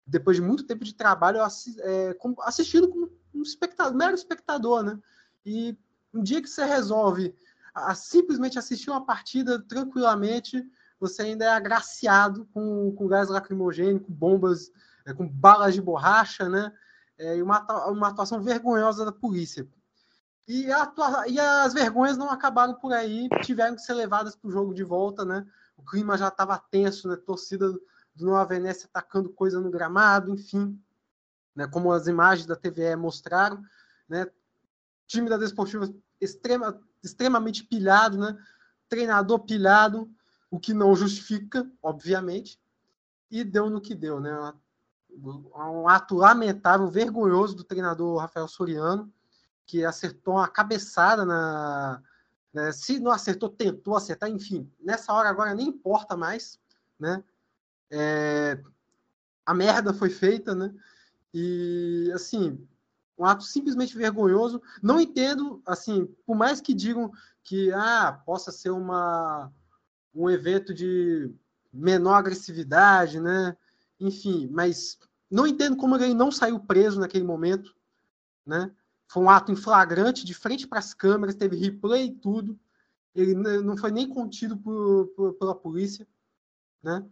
depois de muito tempo de trabalho, é, assistindo como um espectador, mero espectador, né? E um dia que você resolve a, simplesmente assistir uma partida tranquilamente, você ainda é agraciado com, com gás lacrimogêneo, com bombas, é, com balas de borracha, né? É, e uma, uma atuação vergonhosa da polícia. E, atua... e, as vergonhas não acabaram por aí, tiveram que ser levadas para o jogo de volta, né? O clima já estava tenso, né? Torcida do Nova Venécia atacando coisa no gramado, enfim, né? Como as imagens da TVE mostraram, né? Time da Desportiva extrema, extremamente pilhado, né? Treinador pilhado, o que não justifica, obviamente, e deu no que deu, né? Um ato lamentável, vergonhoso do treinador Rafael Soriano que acertou uma cabeçada na. Né? Se não acertou, tentou acertar, enfim. Nessa hora agora nem importa mais, né? É, a merda foi feita, né? E assim, um ato simplesmente vergonhoso. Não entendo, assim, por mais que digam que ah, possa ser uma um evento de menor agressividade, né? Enfim, mas não entendo como ele não saiu preso naquele momento, né? Foi um ato em flagrante, de frente para as câmeras, teve replay e tudo. Ele não foi nem contido por, por, pela polícia, né?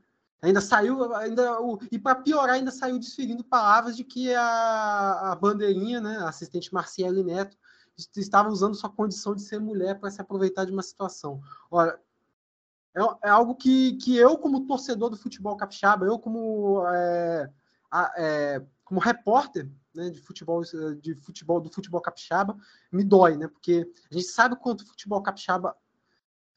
Ainda saiu, ainda o, e para piorar, ainda saiu desferindo palavras de que a, a bandeirinha, né, a assistente Marciele Neto, estava usando sua condição de ser mulher para se aproveitar de uma situação. Ora, é, é, algo que, que eu, como torcedor do futebol capixaba, eu como, é, é, como repórter né, de futebol de futebol do futebol capixaba me dói, né? Porque a gente sabe quanto o futebol capixaba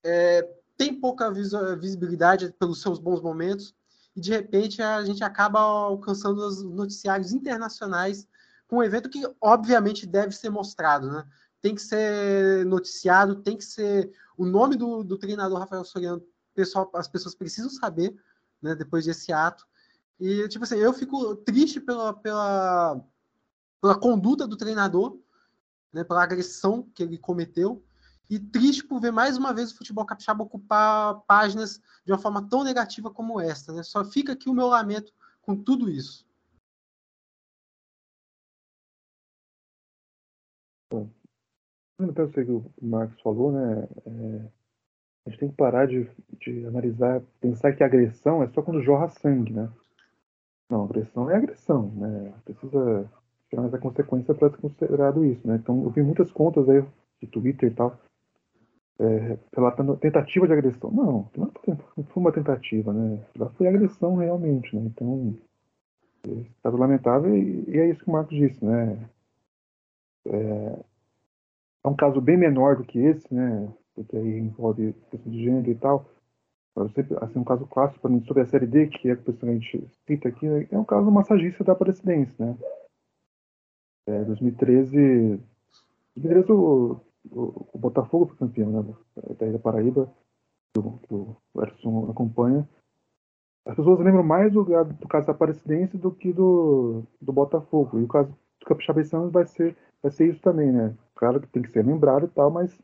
é, tem pouca visibilidade pelos seus bons momentos e de repente a gente acaba alcançando os noticiários internacionais com um evento que obviamente deve ser mostrado, né? Tem que ser noticiado, tem que ser o nome do, do treinador Rafael Soriano, pessoal, as pessoas precisam saber, né? Depois desse ato e tipo assim, eu fico triste pela, pela pela conduta do treinador, né, pela agressão que ele cometeu, e triste por ver mais uma vez o futebol capixaba ocupar páginas de uma forma tão negativa como esta. Né? Só fica aqui o meu lamento com tudo isso. Bom, até sei que o Marcos falou, né? É, a gente tem que parar de, de analisar, pensar que agressão é só quando jorra sangue, né? Não, agressão é agressão, né? Precisa mas a consequência para ser considerado isso, né? Então eu vi muitas contas aí de Twitter e tal é, relatando tentativa de agressão. Não, não foi uma tentativa, né? Foi agressão realmente, né? Então estado lamentável e, e, é isso que o Marcos disse, né? É, é, um caso bem menor do que esse, né? Porque aí envolve questão de gênero e tal. Mas sempre, assim, um caso clássico para mim sobre a série D, que é que a gente cita aqui, né? é um caso do massagista da Presidência, né? É, 2013, 2013 o, o, o, Botafogo foi campeão, né? Da Ilha Paraíba, que o, que o acompanha. As pessoas lembram mais do, do caso da Aparecidense do que do, do Botafogo. E o caso do Capixabeçanos vai ser, vai ser isso também, né? Claro que tem que ser lembrado e tal, mas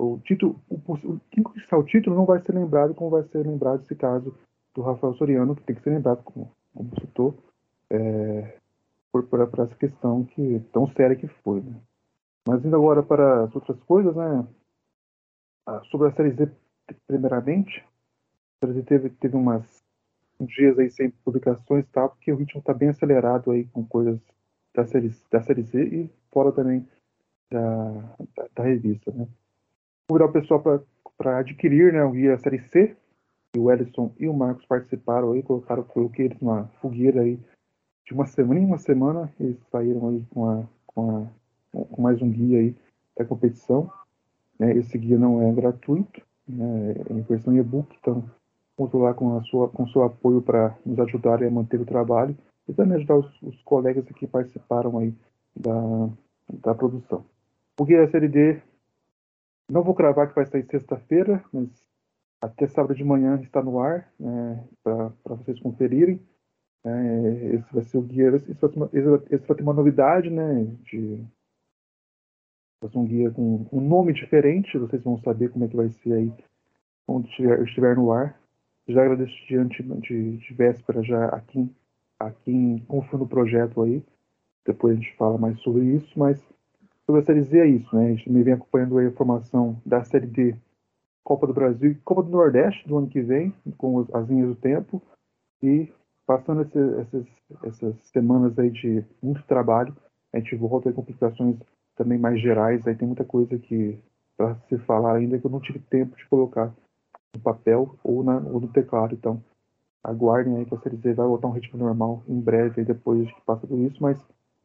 o título, o, quem conquistar o título não vai ser lembrado como vai ser lembrado esse caso do Rafael Soriano, que tem que ser lembrado, como, como citou, é, por, por, por, essa questão que tão séria que foi. Né? Mas indo agora para as outras coisas, né? Ah, sobre a série Z, primeiramente, a série Z teve, teve umas uns dias aí sem publicações e tal, porque o ritmo está bem acelerado aí com coisas da série, da série Z e fora também da, da, da revista, né? Vou virar o pessoal para adquirir né, o guia série C, e o Ellison e o Marcos participaram aí, colocaram, coloquei eles numa fogueira aí de uma semana em uma semana eles saíram aí com, a, com, a, com mais um guia aí da competição. Né? Esse guia não é gratuito, né? é em versão e-book, então conto lá com, a sua, com seu apoio para nos ajudarem a manter o trabalho e também ajudar os, os colegas que participaram aí da, da produção. O guia da série D, não vou cravar que vai sair sexta-feira, mas até sábado de manhã está no ar, né, para vocês conferirem. É, esse vai ser o guia. Esse vai, vai ter uma novidade, né? De, fazer um guia com um nome diferente, vocês vão saber como é que vai ser aí quando estiver, estiver no ar. Já agradeço diante de, de véspera já a quem, a quem confia no projeto aí. Depois a gente fala mais sobre isso, mas sobre a Série Z é isso, né? A gente me vem acompanhando a informação da Série D, Copa do Brasil e Copa do Nordeste do ano que vem, com as linhas do tempo. E passando esse, essas, essas semanas aí de muito trabalho, a gente volta com complicações também mais gerais. Aí tem muita coisa que para se falar ainda que eu não tive tempo de colocar no papel ou, na, ou no teclado. Então, aguardem aí que a Série Z vai voltar um ritmo normal em breve, aí depois que passa por isso. Mas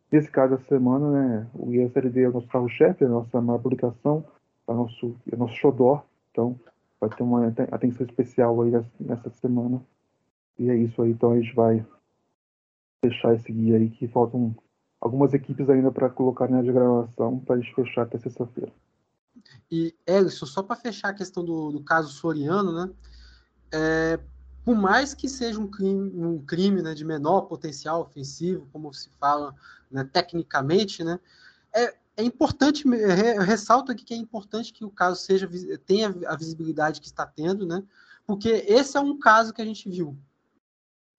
nesse caso, essa semana, né, o IA Série D é o nosso carro-chefe, é a nossa maior publicação, é o nosso, é o nosso xodó. Então, vai ter uma atenção especial aí nessa semana. E é isso aí. Então, a gente vai fechar esse guia aí, que faltam algumas equipes ainda para colocar na gravação para a gente fechar até sexta-feira. E, Ellison, só para fechar a questão do, do caso Soriano, né? É, por mais que seja um crime, um crime né, de menor potencial ofensivo, como se fala né, tecnicamente, né? É, é importante, é, ressalto aqui que é importante que o caso seja tenha a visibilidade que está tendo, né? Porque esse é um caso que a gente viu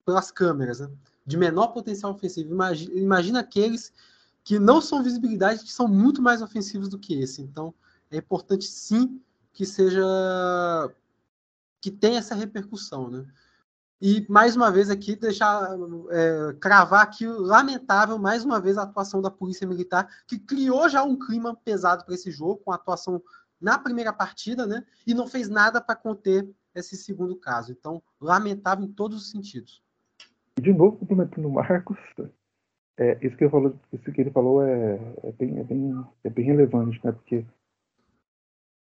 pelas câmeras, né? De menor potencial ofensivo. Imagina, imagina aqueles que não são visibilidade, que são muito mais ofensivos do que esse. Então, é importante sim que seja que tenha essa repercussão, né? E mais uma vez aqui deixar é, cravar aqui lamentável mais uma vez a atuação da polícia militar que criou já um clima pesado para esse jogo com a atuação na primeira partida, né? E não fez nada para conter esse segundo caso. Então lamentável em todos os sentidos. De novo complementando o Marcos, é, isso que ele falou, isso que ele falou é, é, bem, é, bem, é bem relevante, né? Porque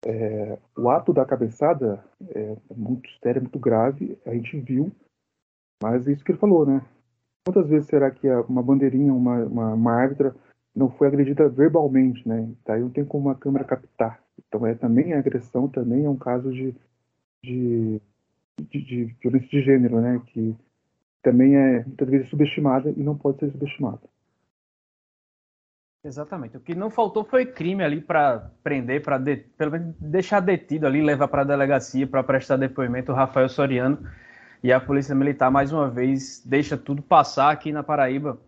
é, o ato da cabeçada é muito sério, é muito grave, a gente viu, mas é isso que ele falou, né? Quantas vezes será que uma bandeirinha, uma, uma, uma árbitra não foi agredida verbalmente, né? Daí não tem como uma câmera captar. Então é também agressão, também é um caso de, de, de, de violência de gênero, né? Que também é muitas vezes subestimada e não pode ser subestimada. Exatamente. O que não faltou foi crime ali para prender, para de, pelo menos deixar detido ali, levar para a delegacia para prestar depoimento o Rafael Soriano. E a Polícia Militar, mais uma vez, deixa tudo passar aqui na Paraíba.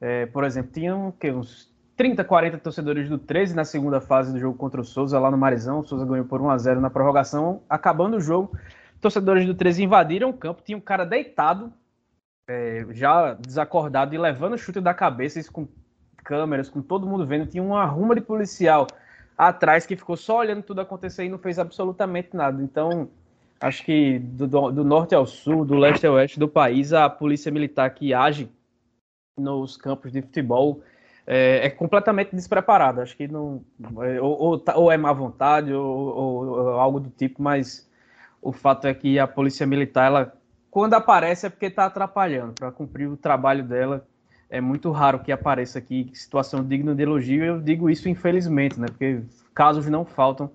É, por exemplo, tinham que, uns 30, 40 torcedores do 13 na segunda fase do jogo contra o Souza, lá no Marizão. O Souza ganhou por 1 a 0 na prorrogação. Acabando o jogo, torcedores do 13 invadiram o campo. Tinha um cara deitado, é, já desacordado e levando o chute da cabeça, isso com câmeras, com todo mundo vendo, tinha uma ruma de policial atrás que ficou só olhando tudo acontecer e não fez absolutamente nada. Então, acho que do, do norte ao sul, do leste ao oeste do país, a polícia militar que age nos campos de futebol é, é completamente despreparada. Acho que não. É, ou, ou, tá, ou, é má vontade, ou, ou, ou, algo do tipo, mas o fato é que a polícia militar, ela, quando aparece, é porque está atrapalhando para cumprir o trabalho dela é muito raro que apareça aqui situação digna de elogio. Eu digo isso infelizmente, né? Porque casos não faltam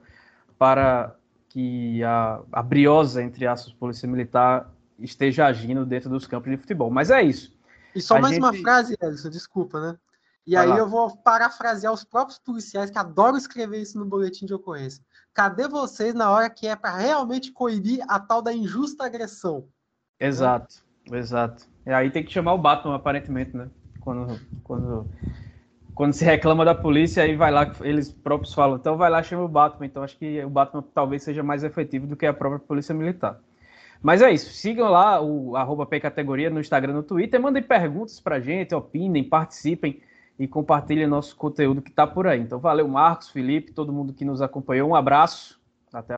para que a, a briosa, entre aspas, polícia militar esteja agindo dentro dos campos de futebol. Mas é isso. E só a mais gente... uma frase, Edson, desculpa, né? E Vai aí lá. eu vou parafrasear os próprios policiais que adoram escrever isso no boletim de ocorrência. Cadê vocês na hora que é para realmente coibir a tal da injusta agressão? Exato, né? exato. E aí tem que chamar o Batman, aparentemente, né? quando, quando, quando se reclama da polícia, aí vai lá, eles próprios falam, então vai lá chama o Batman. Então acho que o Batman talvez seja mais efetivo do que a própria polícia militar. Mas é isso, sigam lá o arroba Categoria no Instagram no Twitter, mandem perguntas pra gente, opinem, participem e compartilhem nosso conteúdo que tá por aí. Então valeu, Marcos, Felipe, todo mundo que nos acompanhou. Um abraço, até